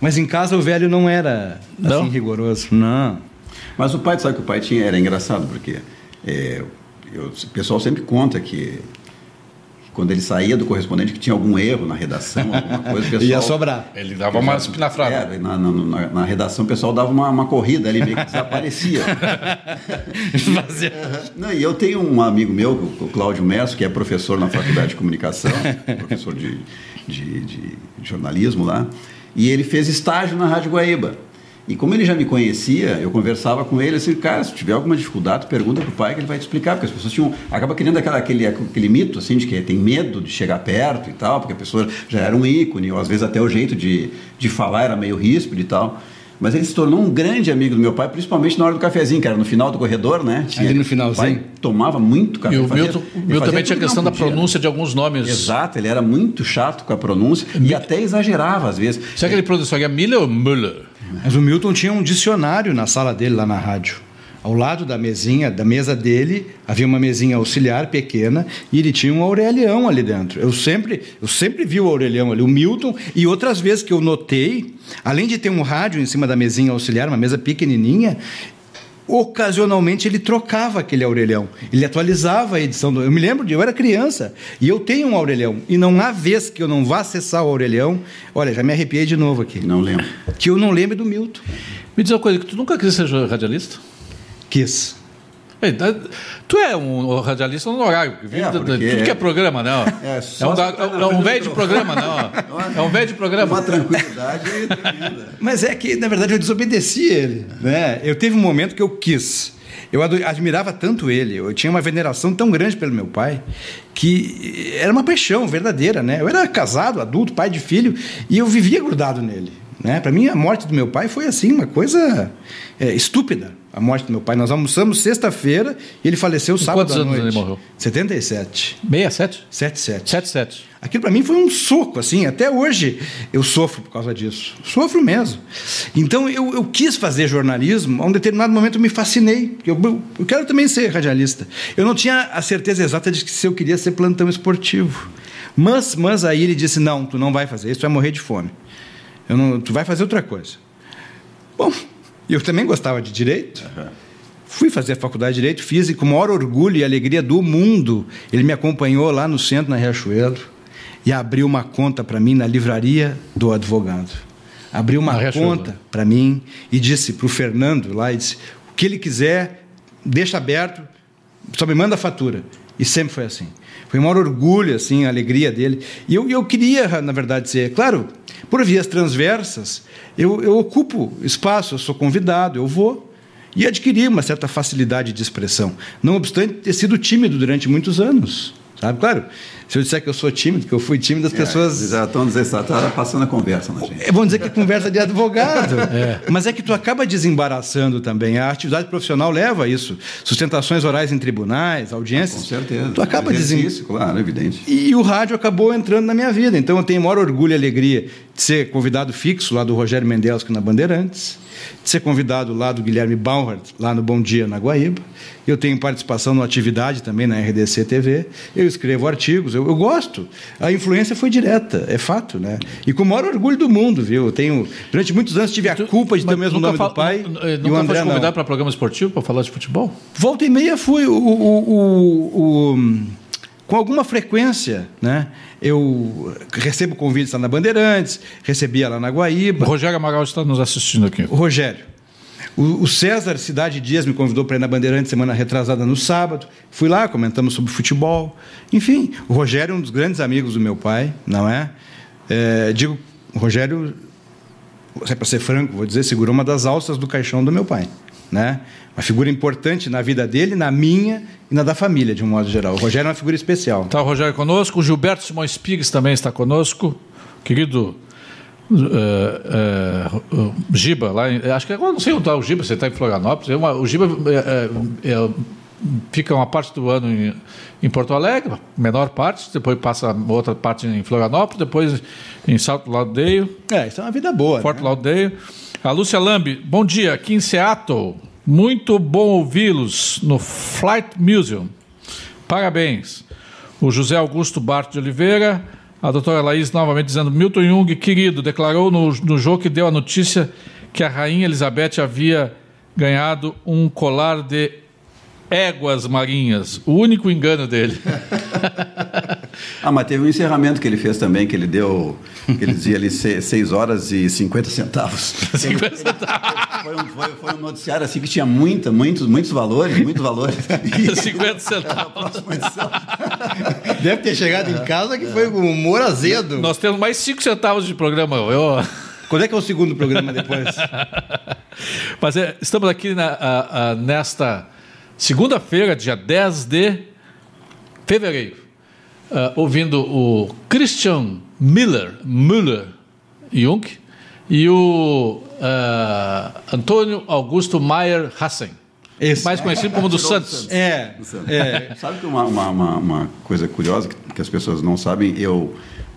Mas em casa o velho não era não? assim rigoroso. Não. Mas o pai, sabe que o pai tinha, era engraçado, porque é, eu, o pessoal sempre conta que quando ele saía do correspondente que tinha algum erro na redação, alguma coisa, o pessoal... Ia sobrar. Ele dava uma espinafrada. É, na, na, na, na, redação o pessoal dava uma, uma corrida ali, meio que desaparecia. Não, e eu tenho um amigo meu, o Cláudio Messo, que é professor na Faculdade de Comunicação, professor de, de, de jornalismo lá, e ele fez estágio na Rádio Guaíba. E como ele já me conhecia, eu conversava com ele assim, cara, se tiver alguma dificuldade, pergunta pro pai que ele vai te explicar, porque as pessoas tinham, acaba criando aquela, aquele, aquele mito, assim, de que tem medo de chegar perto e tal, porque a pessoa já era um ícone, ou às vezes até o jeito de, de falar era meio ríspido e tal. Mas ele se tornou um grande amigo do meu pai, principalmente na hora do cafezinho, que era no final do corredor, né? Tinha, Ali no finalzinho. tomava muito café. E o Milton, também tinha a questão da pronúncia de alguns nomes. Exato, ele era muito chato com a pronúncia e até exagerava às vezes. Será que ele produziu Miller ou Müller? Mas o Milton tinha um dicionário na sala dele, lá na rádio. Ao lado da mesinha, da mesa dele, havia uma mesinha auxiliar pequena e ele tinha um Aurelião ali dentro. Eu sempre, eu sempre vi o Aurelião ali, o Milton, e outras vezes que eu notei, além de ter um rádio em cima da mesinha auxiliar, uma mesa pequenininha, ocasionalmente ele trocava aquele Aurelião. Ele atualizava a edição do. Eu me lembro de eu era criança e eu tenho um Aurelião. E não há vez que eu não vá acessar o Aurelião. Olha, já me arrepiei de novo aqui. Não lembro. Que eu não lembro do Milton. Me diz uma coisa, que tu nunca quis ser radialista? Quis. Tu é um radialista no horário, é, tudo é, que é programa, né? É, é um, tá é um velho de programa, não. É um velho de programa. Uma tranquilidade tremenda. Mas é que, na verdade, eu desobedeci ele. Né? Eu teve um momento que eu quis. Eu admirava tanto ele, eu tinha uma veneração tão grande pelo meu pai, que era uma paixão verdadeira, né? Eu era casado, adulto, pai de filho, e eu vivia grudado nele. Né? Para mim, a morte do meu pai foi assim, uma coisa é, estúpida a morte do meu pai. Nós almoçamos sexta-feira e ele faleceu sábado Quantos à noite. anos ele morreu? 77. 67? 77. 77. Aquilo para mim foi um soco, assim. Até hoje eu sofro por causa disso. Sofro mesmo. Então eu, eu quis fazer jornalismo. A um determinado momento eu me fascinei. Eu, eu, eu quero também ser radialista. Eu não tinha a certeza exata de que se eu queria ser plantão esportivo. Mas, mas aí ele disse: não, tu não vai fazer isso, tu vai morrer de fome. Eu não, tu vai fazer outra coisa. Bom, e eu também gostava de direito. Uhum. Fui fazer a faculdade de direito, fiz e com o maior orgulho e alegria do mundo, ele me acompanhou lá no centro, na Riachuelo, e abriu uma conta para mim na livraria do advogado. Abriu uma conta para mim e disse para o Fernando lá, e disse, o que ele quiser, deixa aberto, só me manda a fatura. E sempre foi assim. Foi o maior orgulho, assim, a alegria dele. E eu, eu queria, na verdade, ser, claro, por vias transversas, eu, eu ocupo espaço, eu sou convidado, eu vou. E adquiri uma certa facilidade de expressão. Não obstante ter sido tímido durante muitos anos. Sabe? Claro, se eu disser que eu sou tímido, que eu fui tímido, as é, pessoas. Já estão está passando a conversa na gente. Vão dizer que é conversa de advogado. é. Mas é que tu acaba desembaraçando também. A atividade profissional leva a isso. Sustentações orais em tribunais, audiências. com certeza. Tu acaba desembaraçando. claro, evidente. E o rádio acabou entrando na minha vida. Então eu tenho maior orgulho e alegria de ser convidado fixo lá do Rogério Mendelski na Bandeirantes, de ser convidado lá do Guilherme Bauert, lá no Bom Dia, na Guaíba. Eu tenho participação no Atividade também na RDC TV. Eu escrevo artigos, eu, eu, gosto. A influência foi direta, é fato, né? E com o maior orgulho do mundo, viu? Eu tenho, durante muitos anos tive a culpa de ter o mesmo nome do pai. Eh, nunca e o André foi convidado para programa esportivo para falar de futebol? Volta e meia fui. o, o, o com alguma frequência, né? Eu recebo convites lá na Bandeirantes, recebia lá na Guaíba. O Rogério Amaral está nos assistindo aqui. O Rogério. O, César Cidade Dias me convidou para ir na Bandeirantes semana retrasada no sábado. Fui lá, comentamos sobre futebol. Enfim, o Rogério é um dos grandes amigos do meu pai, não é? é digo, o Rogério é para ser franco, vou dizer, segurou uma das alças do caixão do meu pai. Né? Uma figura importante na vida dele, na minha e na da família, de um modo geral. O Rogério é uma figura especial. Está o Rogério conosco, o Gilberto Simões Pigues também está conosco, querido uh, uh, Giba, lá em, acho que agora não sei onde está o Giba, você está em Florianópolis. É uma, o Giba é, é, fica uma parte do ano em, em, Porto Alegre, menor parte, depois passa outra parte em Florianópolis, depois em Salto Laudeio. É, isso é uma vida boa. Forte né? Laudeio. A Lúcia Lambi, bom dia, aqui em Seattle. Muito bom ouvi-los no Flight Museum. Parabéns. O José Augusto Bart de Oliveira, a doutora Laís novamente dizendo: Milton Jung, querido, declarou no, no jogo que deu a notícia que a rainha Elizabeth havia ganhado um colar de éguas marinhas. O único engano dele. ah, mas teve um encerramento que ele fez também, que ele deu, que ele dizia ali 6 horas e 50 centavos. 50 centavos. Foi um, foi, foi um, noticiário assim que tinha muita, muitos, muitos valores, muitos valores. 50 centavos. Deve ter chegado em casa que foi com humor azedo. Nós temos mais 5 centavos de programa. Eu... Quando é que é o segundo programa depois? Mas é, estamos aqui na, a, a, nesta segunda-feira, dia 10 de fevereiro, uh, ouvindo o Christian Miller, Müller Jung e o uh, Antônio Augusto Maier Hassen. Esse. Mais conhecido como do Santos. É. é. Sabe que uma, uma, uma, coisa curiosa que, que as pessoas não sabem, eu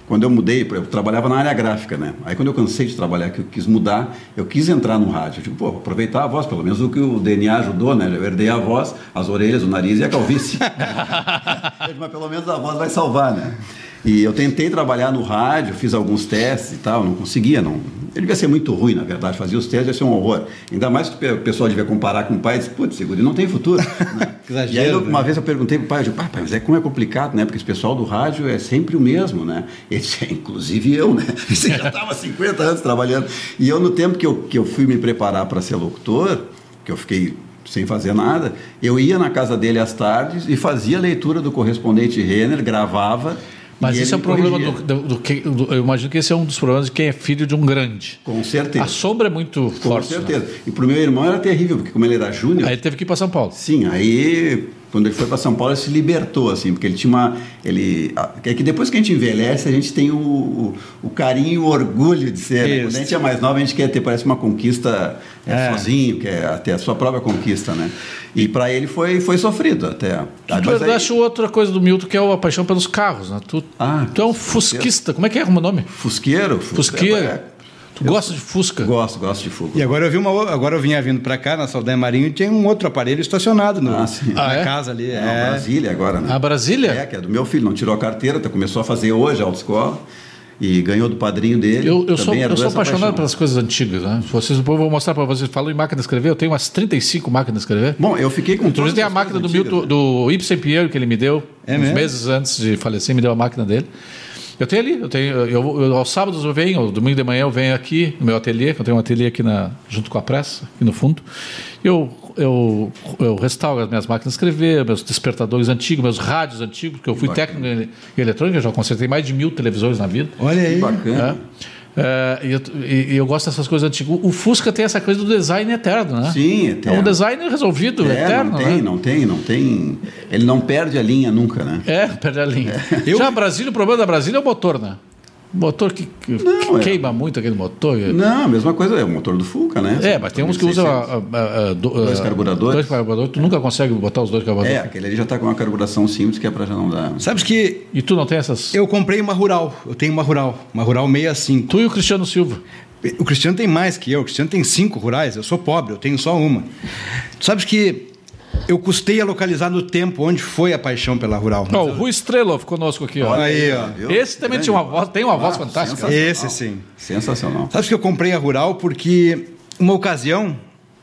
quando eu mudei, eu trabalhava na área gráfica, né? Aí quando eu cansei de trabalhar, que eu quis mudar, eu quis entrar no rádio. Eu digo, pô, aproveitar a voz, pelo menos o que o DNA ajudou, né? Eu herdei a voz, as orelhas, o nariz e a calvície. Mas pelo menos a voz vai salvar, né? E eu tentei trabalhar no rádio, fiz alguns testes e tal, não conseguia, não. Ele devia ser muito ruim, na verdade, fazia os testes, ia ser um horror. Ainda mais que o pessoal devia comparar com o pai e disse, putz, seguro, não tem futuro. Né? Exagero, e aí, uma né? vez eu perguntei para o pai, eu digo, pai, mas é como é complicado, né? Porque esse pessoal do rádio é sempre o mesmo, né? Ele disse, é, inclusive eu, né? Você já estava 50 anos trabalhando. E eu, no tempo que eu, que eu fui me preparar para ser locutor, que eu fiquei sem fazer nada, eu ia na casa dele às tardes e fazia a leitura do correspondente Renner, gravava mas esse é o problema do, do, do, do, Eu imagino que esse é um dos problemas de quem é filho de um grande. Com certeza. A sombra é muito Com forte. Com certeza. Né? E para o meu irmão era terrível, porque como ele era júnior. Aí ele teve que ir para São Paulo. Sim, aí quando ele foi para São Paulo, ele se libertou, assim, porque ele tinha uma. Ele, é que depois que a gente envelhece, a gente tem o, o, o carinho e o orgulho de ser. Né? Quando a gente é mais nova, a gente quer ter, parece uma conquista é, é. sozinho, quer ter a sua própria conquista, né? E para ele foi, foi sofrido até. Tu aí... acho outra coisa do Milton, que é a paixão pelos carros, né? Tu, ah, tu é um fusquista. Como é que é o nome? Fusqueiro? Fusqueiro. É, Tu gosta de Fusca? Gosto, gosto de Fusca. E agora eu vi uma, agora eu vinha vindo para cá na Saldanha Marinho e tem um outro aparelho estacionado no, ah, na ah, é? casa ali. É. é. Brasília agora, né? A Brasília? É, que é do meu filho, não tirou a carteira, tá, começou a fazer hoje a autoescola e ganhou do padrinho dele. Eu, eu sou, eu sou apaixonado paixão. pelas coisas antigas. Né? Vocês, eu vou mostrar para vocês. Falou em máquina de escrever, eu tenho umas 35 máquinas de escrever. Bom, eu fiquei com Inclusive tem a máquina do, Milton, né? do Ibsen Pinheiro que ele me deu, é uns mesmo? meses antes de falecer, me deu a máquina dele. Eu tenho ali, eu tenho, eu, eu, aos sábados eu venho, domingo de manhã eu venho aqui no meu ateliê, que eu tenho um ateliê aqui na, junto com a pressa, aqui no fundo. Eu, eu, eu restauro as minhas máquinas de escrever, meus despertadores antigos, meus rádios antigos, porque eu fui técnico em eletrônica, já consertei mais de mil televisores na vida. Olha aí. Que bacana. É. É, e, eu, e, eu gosto dessas coisas antigas. O Fusca tem essa coisa do design eterno, né? Sim, eterno. É um design resolvido, é, eterno. Não tem, né? não tem, não tem. Ele não perde a linha nunca, né? É, perde a linha. É. Já a Brasília, o problema da Brasília é o motor, né? Motor que, que, não, que é. queima muito aquele motor. Não, a mesma coisa é o motor do Fuca, né? É, mas tem uns que usam dois carburadores. Dois carburadores, tu nunca consegue botar os dois carburadores. É, aquele ali já está com uma carburação simples que é para já não dar. Sabes que. E tu não tem essas? Eu comprei uma Rural. Eu tenho uma Rural. Uma Rural 65. Tu e o Cristiano Silva. O Cristiano tem mais que eu. O Cristiano tem cinco rurais. Eu sou pobre, eu tenho só uma. Tu sabes que eu custei a localizar no tempo onde foi a paixão pela rural. Oh, o Rui Strelov conosco aqui. Ó. Olha aí, ó. Esse também tinha uma voz, tem uma voz ah, fantástica. Esse sim. Sensacional. Sabe que eu comprei a rural porque uma ocasião,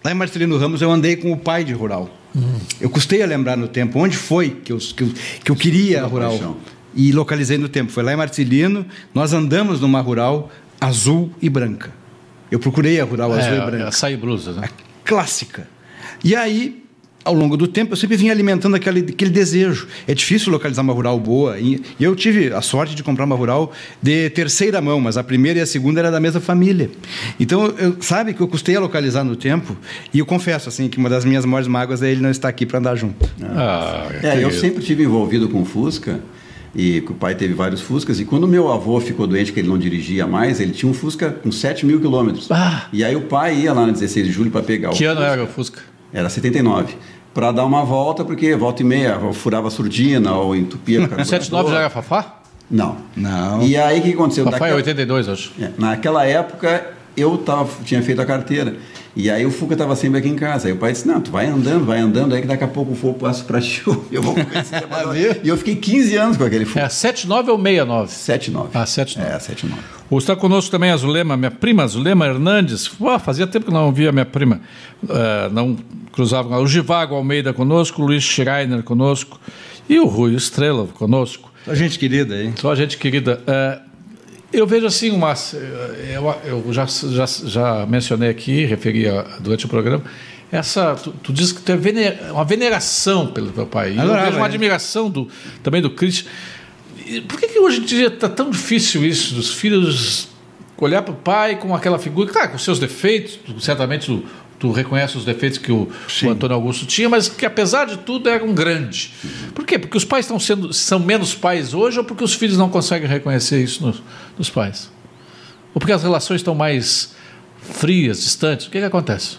lá em Marcelino Ramos, eu andei com o pai de rural. Hum. Eu custei a lembrar no tempo onde foi que eu, que eu, que eu queria a rural. Paixão. E localizei no tempo. Foi lá em Marcelino, nós andamos numa rural azul e branca. Eu procurei a rural é, azul e branca. Açaí blusa, né? A clássica. E aí ao longo do tempo, eu sempre vinha alimentando aquele, aquele desejo. É difícil localizar uma rural boa. E, eu tive a sorte de comprar uma rural de terceira mão, mas a primeira e a segunda era da mesma família. Então, eu, sabe que eu custei a localizar no tempo, e eu confesso assim que uma das minhas maiores mágoas é ele não estar aqui para andar junto. Ah, É, eu sempre tive envolvido com Fusca e que o pai teve vários Fuscas. E quando meu avô ficou doente, que ele não dirigia mais, ele tinha um Fusca com 7 mil quilômetros. Ah. E aí o pai ia lá na 16 de julho para pegar Que o ano Fusca. era o Fusca? Era 79. Para dar uma volta, porque volta e meia, ou furava a surdina ou entupia o 79 já era Fafá? Não. Não. E aí o que aconteceu? Fafá é Daquela- 82, acho. É, naquela época eu tava, tinha feito a carteira. E aí o Fuca estava sempre aqui em casa. Aí o pai disse: Não, tu vai andando, vai andando, aí que daqui a pouco o fogo passa para ti. Eu vou conhecer. e eu fiquei 15 anos com aquele É Fuca. a 79 ou 69? 79. Ah, 79. É, 79. O Está conosco também a Zulema, minha prima Zulema Hernandes. Fazia tempo que não via minha prima. Ah, não cruzavam. O Givago Almeida conosco, o Luiz Schreiner conosco e o Rui Estrela conosco. A gente querida, hein? Só gente querida. é, eu vejo assim uma. Eu, eu já, já, já mencionei aqui, referi a- durante o programa. Essa, tu, tu diz que tu é vener- uma veneração pelo teu pai. E eu vejo uma admiração do, também do Christian. E Por que, que hoje em dia está tão difícil isso, dos filhos olhar para o pai com aquela figura, claro, com seus defeitos, certamente tu, tu reconhece os defeitos que o, o Antônio Augusto tinha, mas que apesar de tudo era um grande. Por quê? Porque os pais estão sendo, são menos pais hoje ou porque os filhos não conseguem reconhecer isso nos, nos pais? Ou porque as relações estão mais frias, distantes? O que, que acontece?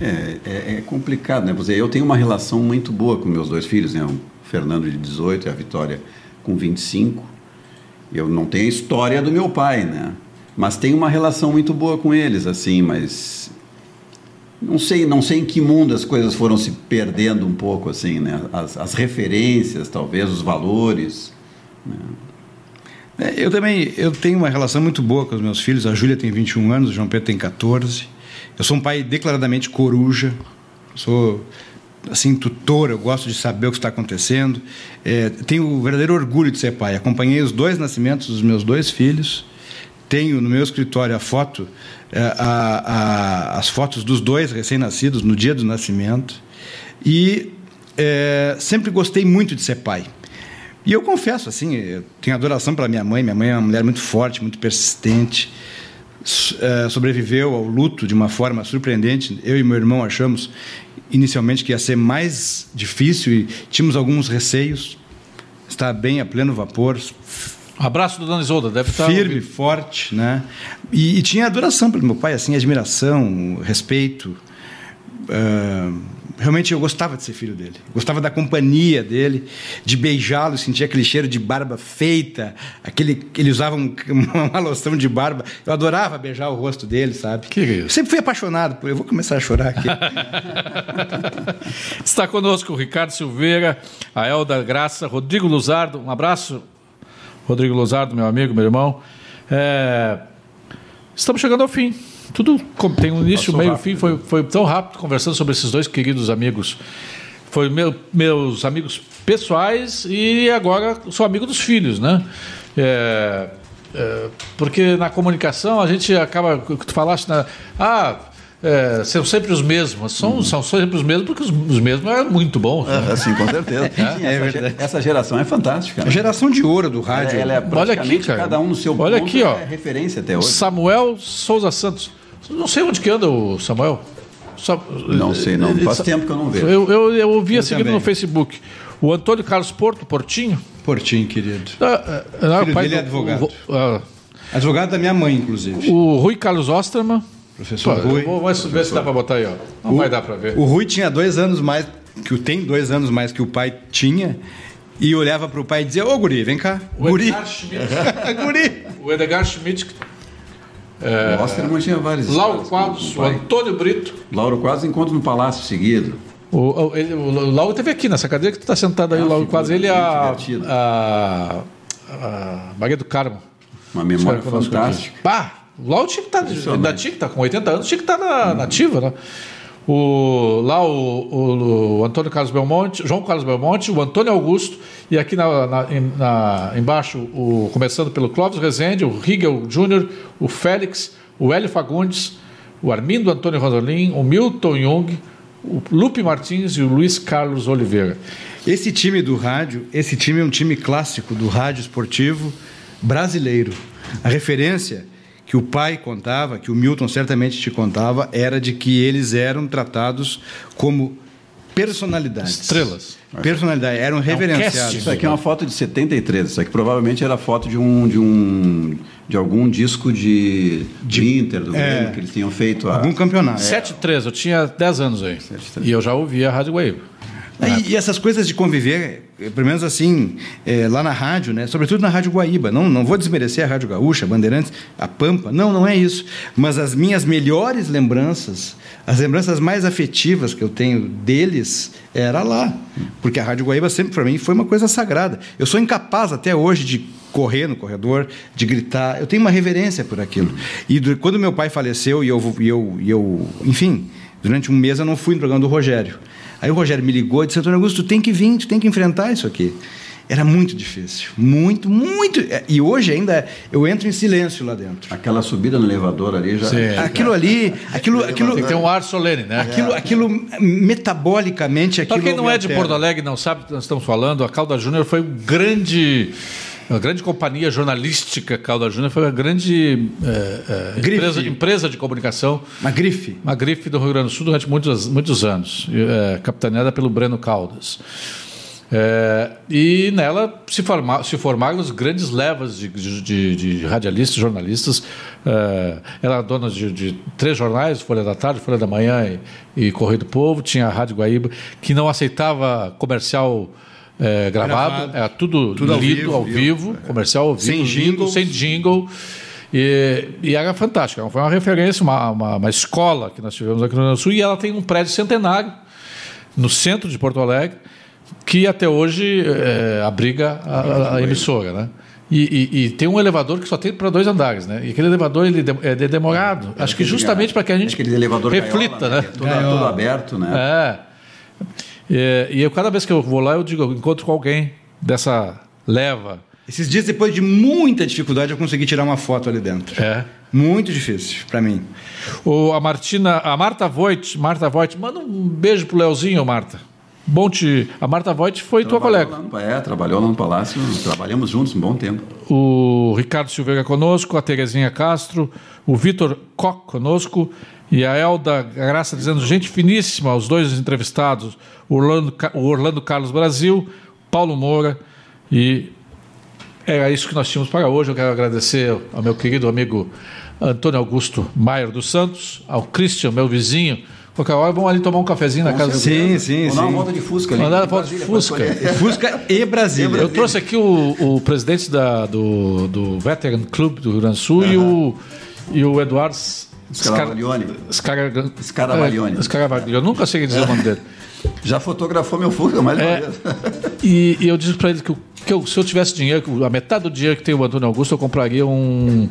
É, é, é complicado, né? Eu tenho uma relação muito boa com meus dois filhos, né? O Fernando de 18 e a Vitória com 25. Eu não tenho a história do meu pai, né? Mas tenho uma relação muito boa com eles, assim, mas não sei, não sei em que mundo as coisas foram se perdendo um pouco, assim, né? As, as referências, talvez, os valores. É, Eu também eu tenho uma relação muito boa com os meus filhos. A Júlia tem 21 anos, o João Pedro tem 14. Eu sou um pai declaradamente coruja. Sou assim tutor, eu gosto de saber o que está acontecendo. É, tenho o verdadeiro orgulho de ser pai. Acompanhei os dois nascimentos dos meus dois filhos. Tenho no meu escritório a foto, a- a- as fotos dos dois recém-nascidos no dia do nascimento. E é, sempre gostei muito de ser pai. E eu confesso, assim, eu tenho adoração pela minha mãe. Minha mãe é uma mulher muito forte, muito persistente. Eh, sobreviveu ao luto de uma forma surpreendente. Eu e meu irmão achamos inicialmente que ia ser mais difícil e tínhamos alguns receios. Está bem a pleno vapor, abraço do Dona Isolda, deve estar. firme, forte, né? E, e tinha adoração pelo meu pai, assim, admiração, respeito. Ah, realmente eu gostava de ser filho dele, gostava da companhia dele, de beijá-lo, sentia aquele cheiro de barba feita, aquele ele usava um- uma loção de barba. Eu adorava beijar o rosto dele, sabe? Que isso? Eu sempre fui apaixonado por. Eu vou começar a chorar aqui. Está conosco o Ricardo Silveira, a Elda Graça, Rodrigo Luzardo. Um abraço, Rodrigo Luzardo, meu amigo, meu irmão. É, Estamos chegando ao fim. Tudo tem um início, Passou meio, rápido, fim. Foi, foi tão rápido conversando sobre esses dois queridos amigos. Foi meu, meus amigos pessoais e agora sou amigo dos filhos, né? É, é, porque na comunicação a gente acaba, o que tu falaste, na, ah, é, são sempre os mesmos. São, são sempre os mesmos porque os, os mesmos é muito bom. né? Assim, com certeza. Sim, essa, ge- essa geração é fantástica. A né? geração de ouro do Ela, rádio. ela é Olha aqui, praticamente cara. cada um no seu Olha ponto, aqui, ó. é referência até hoje. Samuel Souza Santos. Não sei onde que anda o Samuel. Sa- Não sei, não. Ele- Faz tempo que eu não vejo. Eu, eu, eu ouvi a Eu seguir também. no Facebook. O Antônio Carlos Porto, Portinho. Portinho, querido. ah, ah, Filho o pai dele é do- advogado. o- ah, Advogado da minha mãe, inclusive. o Rui Carlos Osterman. Professor Pô, Rui. Vou ver se- ver se dá para botar aí, ó. Não vai dar para ver. O Rui tinha dois anos mais, que o tem dois anos mais que o pai tinha, e olhava para o pai e dizia: Ô guri, vem cá. O Guri. Edgar Schmidt. guri. O Edgar Schmidt. O Osterman tinha vários. Lauro Quadros. o O. Antônio Brito. Lauro Quadros encontra no Palácio seguido. O, o, ele- o Lauro teve aqui nessa cadeira que tu está sentado aí, Ah, o Lauro Quadros. Ele é a, a, a Maria do Carmo. Uma memória fantástica. aqui. Pá, o estar, ainda tinha que estar com 80 anos, tinha que estar na, ativa, né? O, lá o, o- o Antônio Carlos Belmonte, João Carlos Belmonte, o Antônio Augusto, e aqui na, na- na- embaixo, o, começando pelo Clóvis Rezende, o Rigel Júnior, o Félix, o Hélio Fagundes, o Armindo Antônio Rosolim, o Milton Jung, o Lupe Martins e o Luiz Carlos Oliveira. Esse time do rádio, esse time é um time clássico do rádio esportivo brasileiro. A referência que o pai contava, que o Milton certamente te contava, era de que eles eram tratados como personalidades. Estrelas. Personalidade, eram reverenciados. Isso aqui é uma foto de 73. Isso aqui provavelmente era foto de um de um de algum disco de, de Inter do é. Grêmio que eles tinham feito. A, Algum campeonato. 7-3, eu tinha 10 anos aí. 7-3. E eu já ouvia a Rádio Wave. E, e essas coisas de conviver, eh, pelo menos assim, eh, lá na rádio, né? sobretudo na Rádio Guaíba. Não, não vou desmerecer a Rádio Gaúcha, Bandeirantes, a Pampa. Não, não é isso. Mas as minhas melhores lembranças, as lembranças mais afetivas que eu tenho deles, era lá. Porque a Rádio Guaíba sempre, para mim, foi uma coisa sagrada. Eu sou incapaz até hoje de correr no corredor, de gritar. Eu tenho uma reverência por aquilo. E do- quando meu pai faleceu e eu, e eu, e eu, enfim, durante um mês eu não fui no programa do Rogério. Aí o Rogério me ligou e disse: Antônio Augusto, tu tem que vir, tu tem que enfrentar isso aqui. Era muito difícil, muito, muito. E hoje ainda eu entro em silêncio lá dentro. Aquela subida no elevador ali já. Sim. Aquilo ali, aquilo, aquilo, Tem que ter um ar solene, né? aquilo, aquilo metabolicamente, aquilo. Para quem não é de. Porto Alegre não sabe do que nós estamos falando, a Calda Júnior foi um grande. A grande companhia jornalística Calda Júnior foi uma grande eh, Grife. empresa, empresa de comunicação, Uma grife. uma grife do Rio Grande do Sul durante muitos, muitos anos, eh, capitaneada pelo Breno Caldas. E nela se, forma, se formaram os grandes levas de, de, de- radialistas, jornalistas. Ela era dona de, de três jornais, Folha da Tarde, Folha da Manhã e, e Correio do Povo. Tinha a Rádio Guaíba, que não aceitava comercial eh, gravado, Gravado. era tudo, Tudo ao lido vivo, ao vivo. vivo, comercial ao vivo, Sem lido, jingles. sem jingle. E, e era fantástica, foi uma referência, uma, uma, uma escola que nós tivemos aqui no Rio Grande do Sul, e ela tem um prédio centenário no centro de Porto Alegre, que até hoje eh, abriga a, a- emissora, né? E, e- e tem um elevador que só tem para dois andares, né? E aquele elevador ele de- é de- demorado. Acho que justamente para que a gente Aquele elevador reflita, gaiola, né? que é todo, todo aberto, né? É. E, e eu, cada vez que eu vou lá, eu digo, eu encontro com alguém dessa leva. Esses dias, depois de muita dificuldade, eu consegui tirar uma foto ali dentro. É. Muito difícil para mim. O, a Martina, a Marta Voigt, Marta Voigt, manda um beijo pro Leozinho, Marta. Bom te. A Marta Voigt foi tua Trabalhou colega. lá no- é, trabalhou lá no Palácio, trabalhamos juntos um bom tempo. O Ricardo Silveira conosco, a Terezinha Castro, o Vitor Koch conosco e a Elda Graça dizendo gente finíssima, os dois entrevistados, o Orlando, Orlando Carlos Brasil, Paulo Moura e era isso que nós tínhamos para hoje. Eu quero agradecer ao meu querido amigo Antônio Augusto Maier dos Santos, ao Christian, meu vizinho. Qualquer hora vamos ali tomar um cafezinho na casa Sim, sim, Vamos dar uma sim. volta de Fusca ali. Mandar a foto de Fusca. Fusca e Brasília. Eu trouxe aqui o, o presidente da, do, do Veteran Club do Rio Grande do Sul e, o, e o Eduardo Scaraglione. Scar- Scaraglione. É. Eu nunca sei dizer o nome dele. Já fotografou meu Fusca mais uma É. vez. E, e eu disse para ele que, que eu- se eu tivesse dinheiro, que a metade do dinheiro que tem o Antônio Augusto, eu compraria um,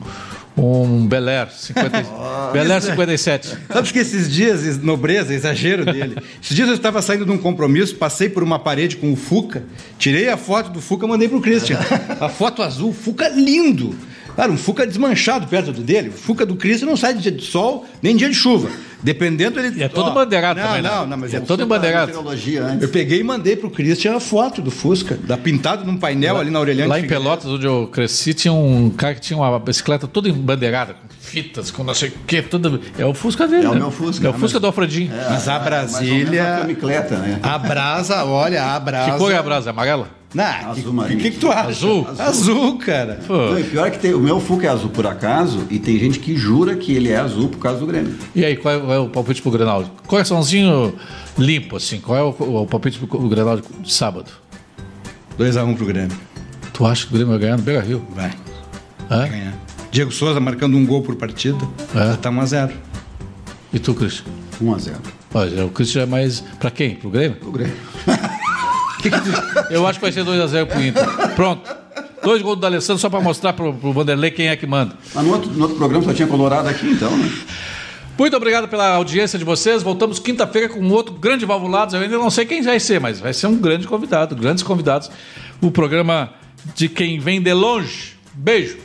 um Bel Air 50, Bel Air 57. Sabe que esses dias, nobreza, exagero dele. Esses dias eu estava saindo de um compromisso, passei por uma parede com o Fuca, tirei a foto do Fuca, mandei pro Christian. A foto azul, Fuca lindo. Cara, um Fuca desmanchado perto do dele. O Fuca do Christian não sai de dia de sol, nem dia de chuva. Dependendo, ele. E é todo Ó, bandeirado não, também, né? Não, não, mas É é todo antes. Eu peguei e mandei pro Christian a foto do Fusca, da pintado num painel ali na Aureliano. Lá em. Pelotas, onde eu cresci, tinha um cara que tinha uma bicicleta toda embandeirada, com fitas, com não sei o quê. Toda... É o Fusca dele. É o né? meu Fusca. É o Fusca do Alfredinho. Mas a Mais ou menos Brasília. uma camicleta, né? A brasa, olha, a brasa. Que cor é a brasa? Amarela? Não, Azul que, marinho. O que, que tu acha? Azul? Azul, cara. Pô. Não, pior é que tem, o meu Fusca é azul por acaso e tem gente que jura que ele é azul por causa do Grêmio. E aí, qual é, qual é o palpite pro Grenal? Coraçãozinho limpo, assim. Qual é o, o palpite pro Grenal de, de sábado? 2x1 pro Grêmio. Tu acha que o Grêmio vai ganhar no Beira Rio? Vai Hã? ganhar. Diego Souza marcando um gol por partida. É. Já tá 1x0. E tu, Cristian? 1 a 0 Olha, o Cristian é mais. Pra quem? Pro Grêmio? O Grêmio. Eu acho que vai ser 2x0 pro Inter. Pronto. Dois gols do Alessandro só pra mostrar pro, pro Vanderlei quem é que manda. Mas no outro, no outro programa só tinha Colorado aqui, então, né? Muito obrigado pela audiência de vocês. Voltamos quinta-feira com um outro grande Valvulados. Eu ainda não sei quem vai ser, mas vai ser um grande convidado, grandes convidados. O programa de quem vem de longe. Beijo.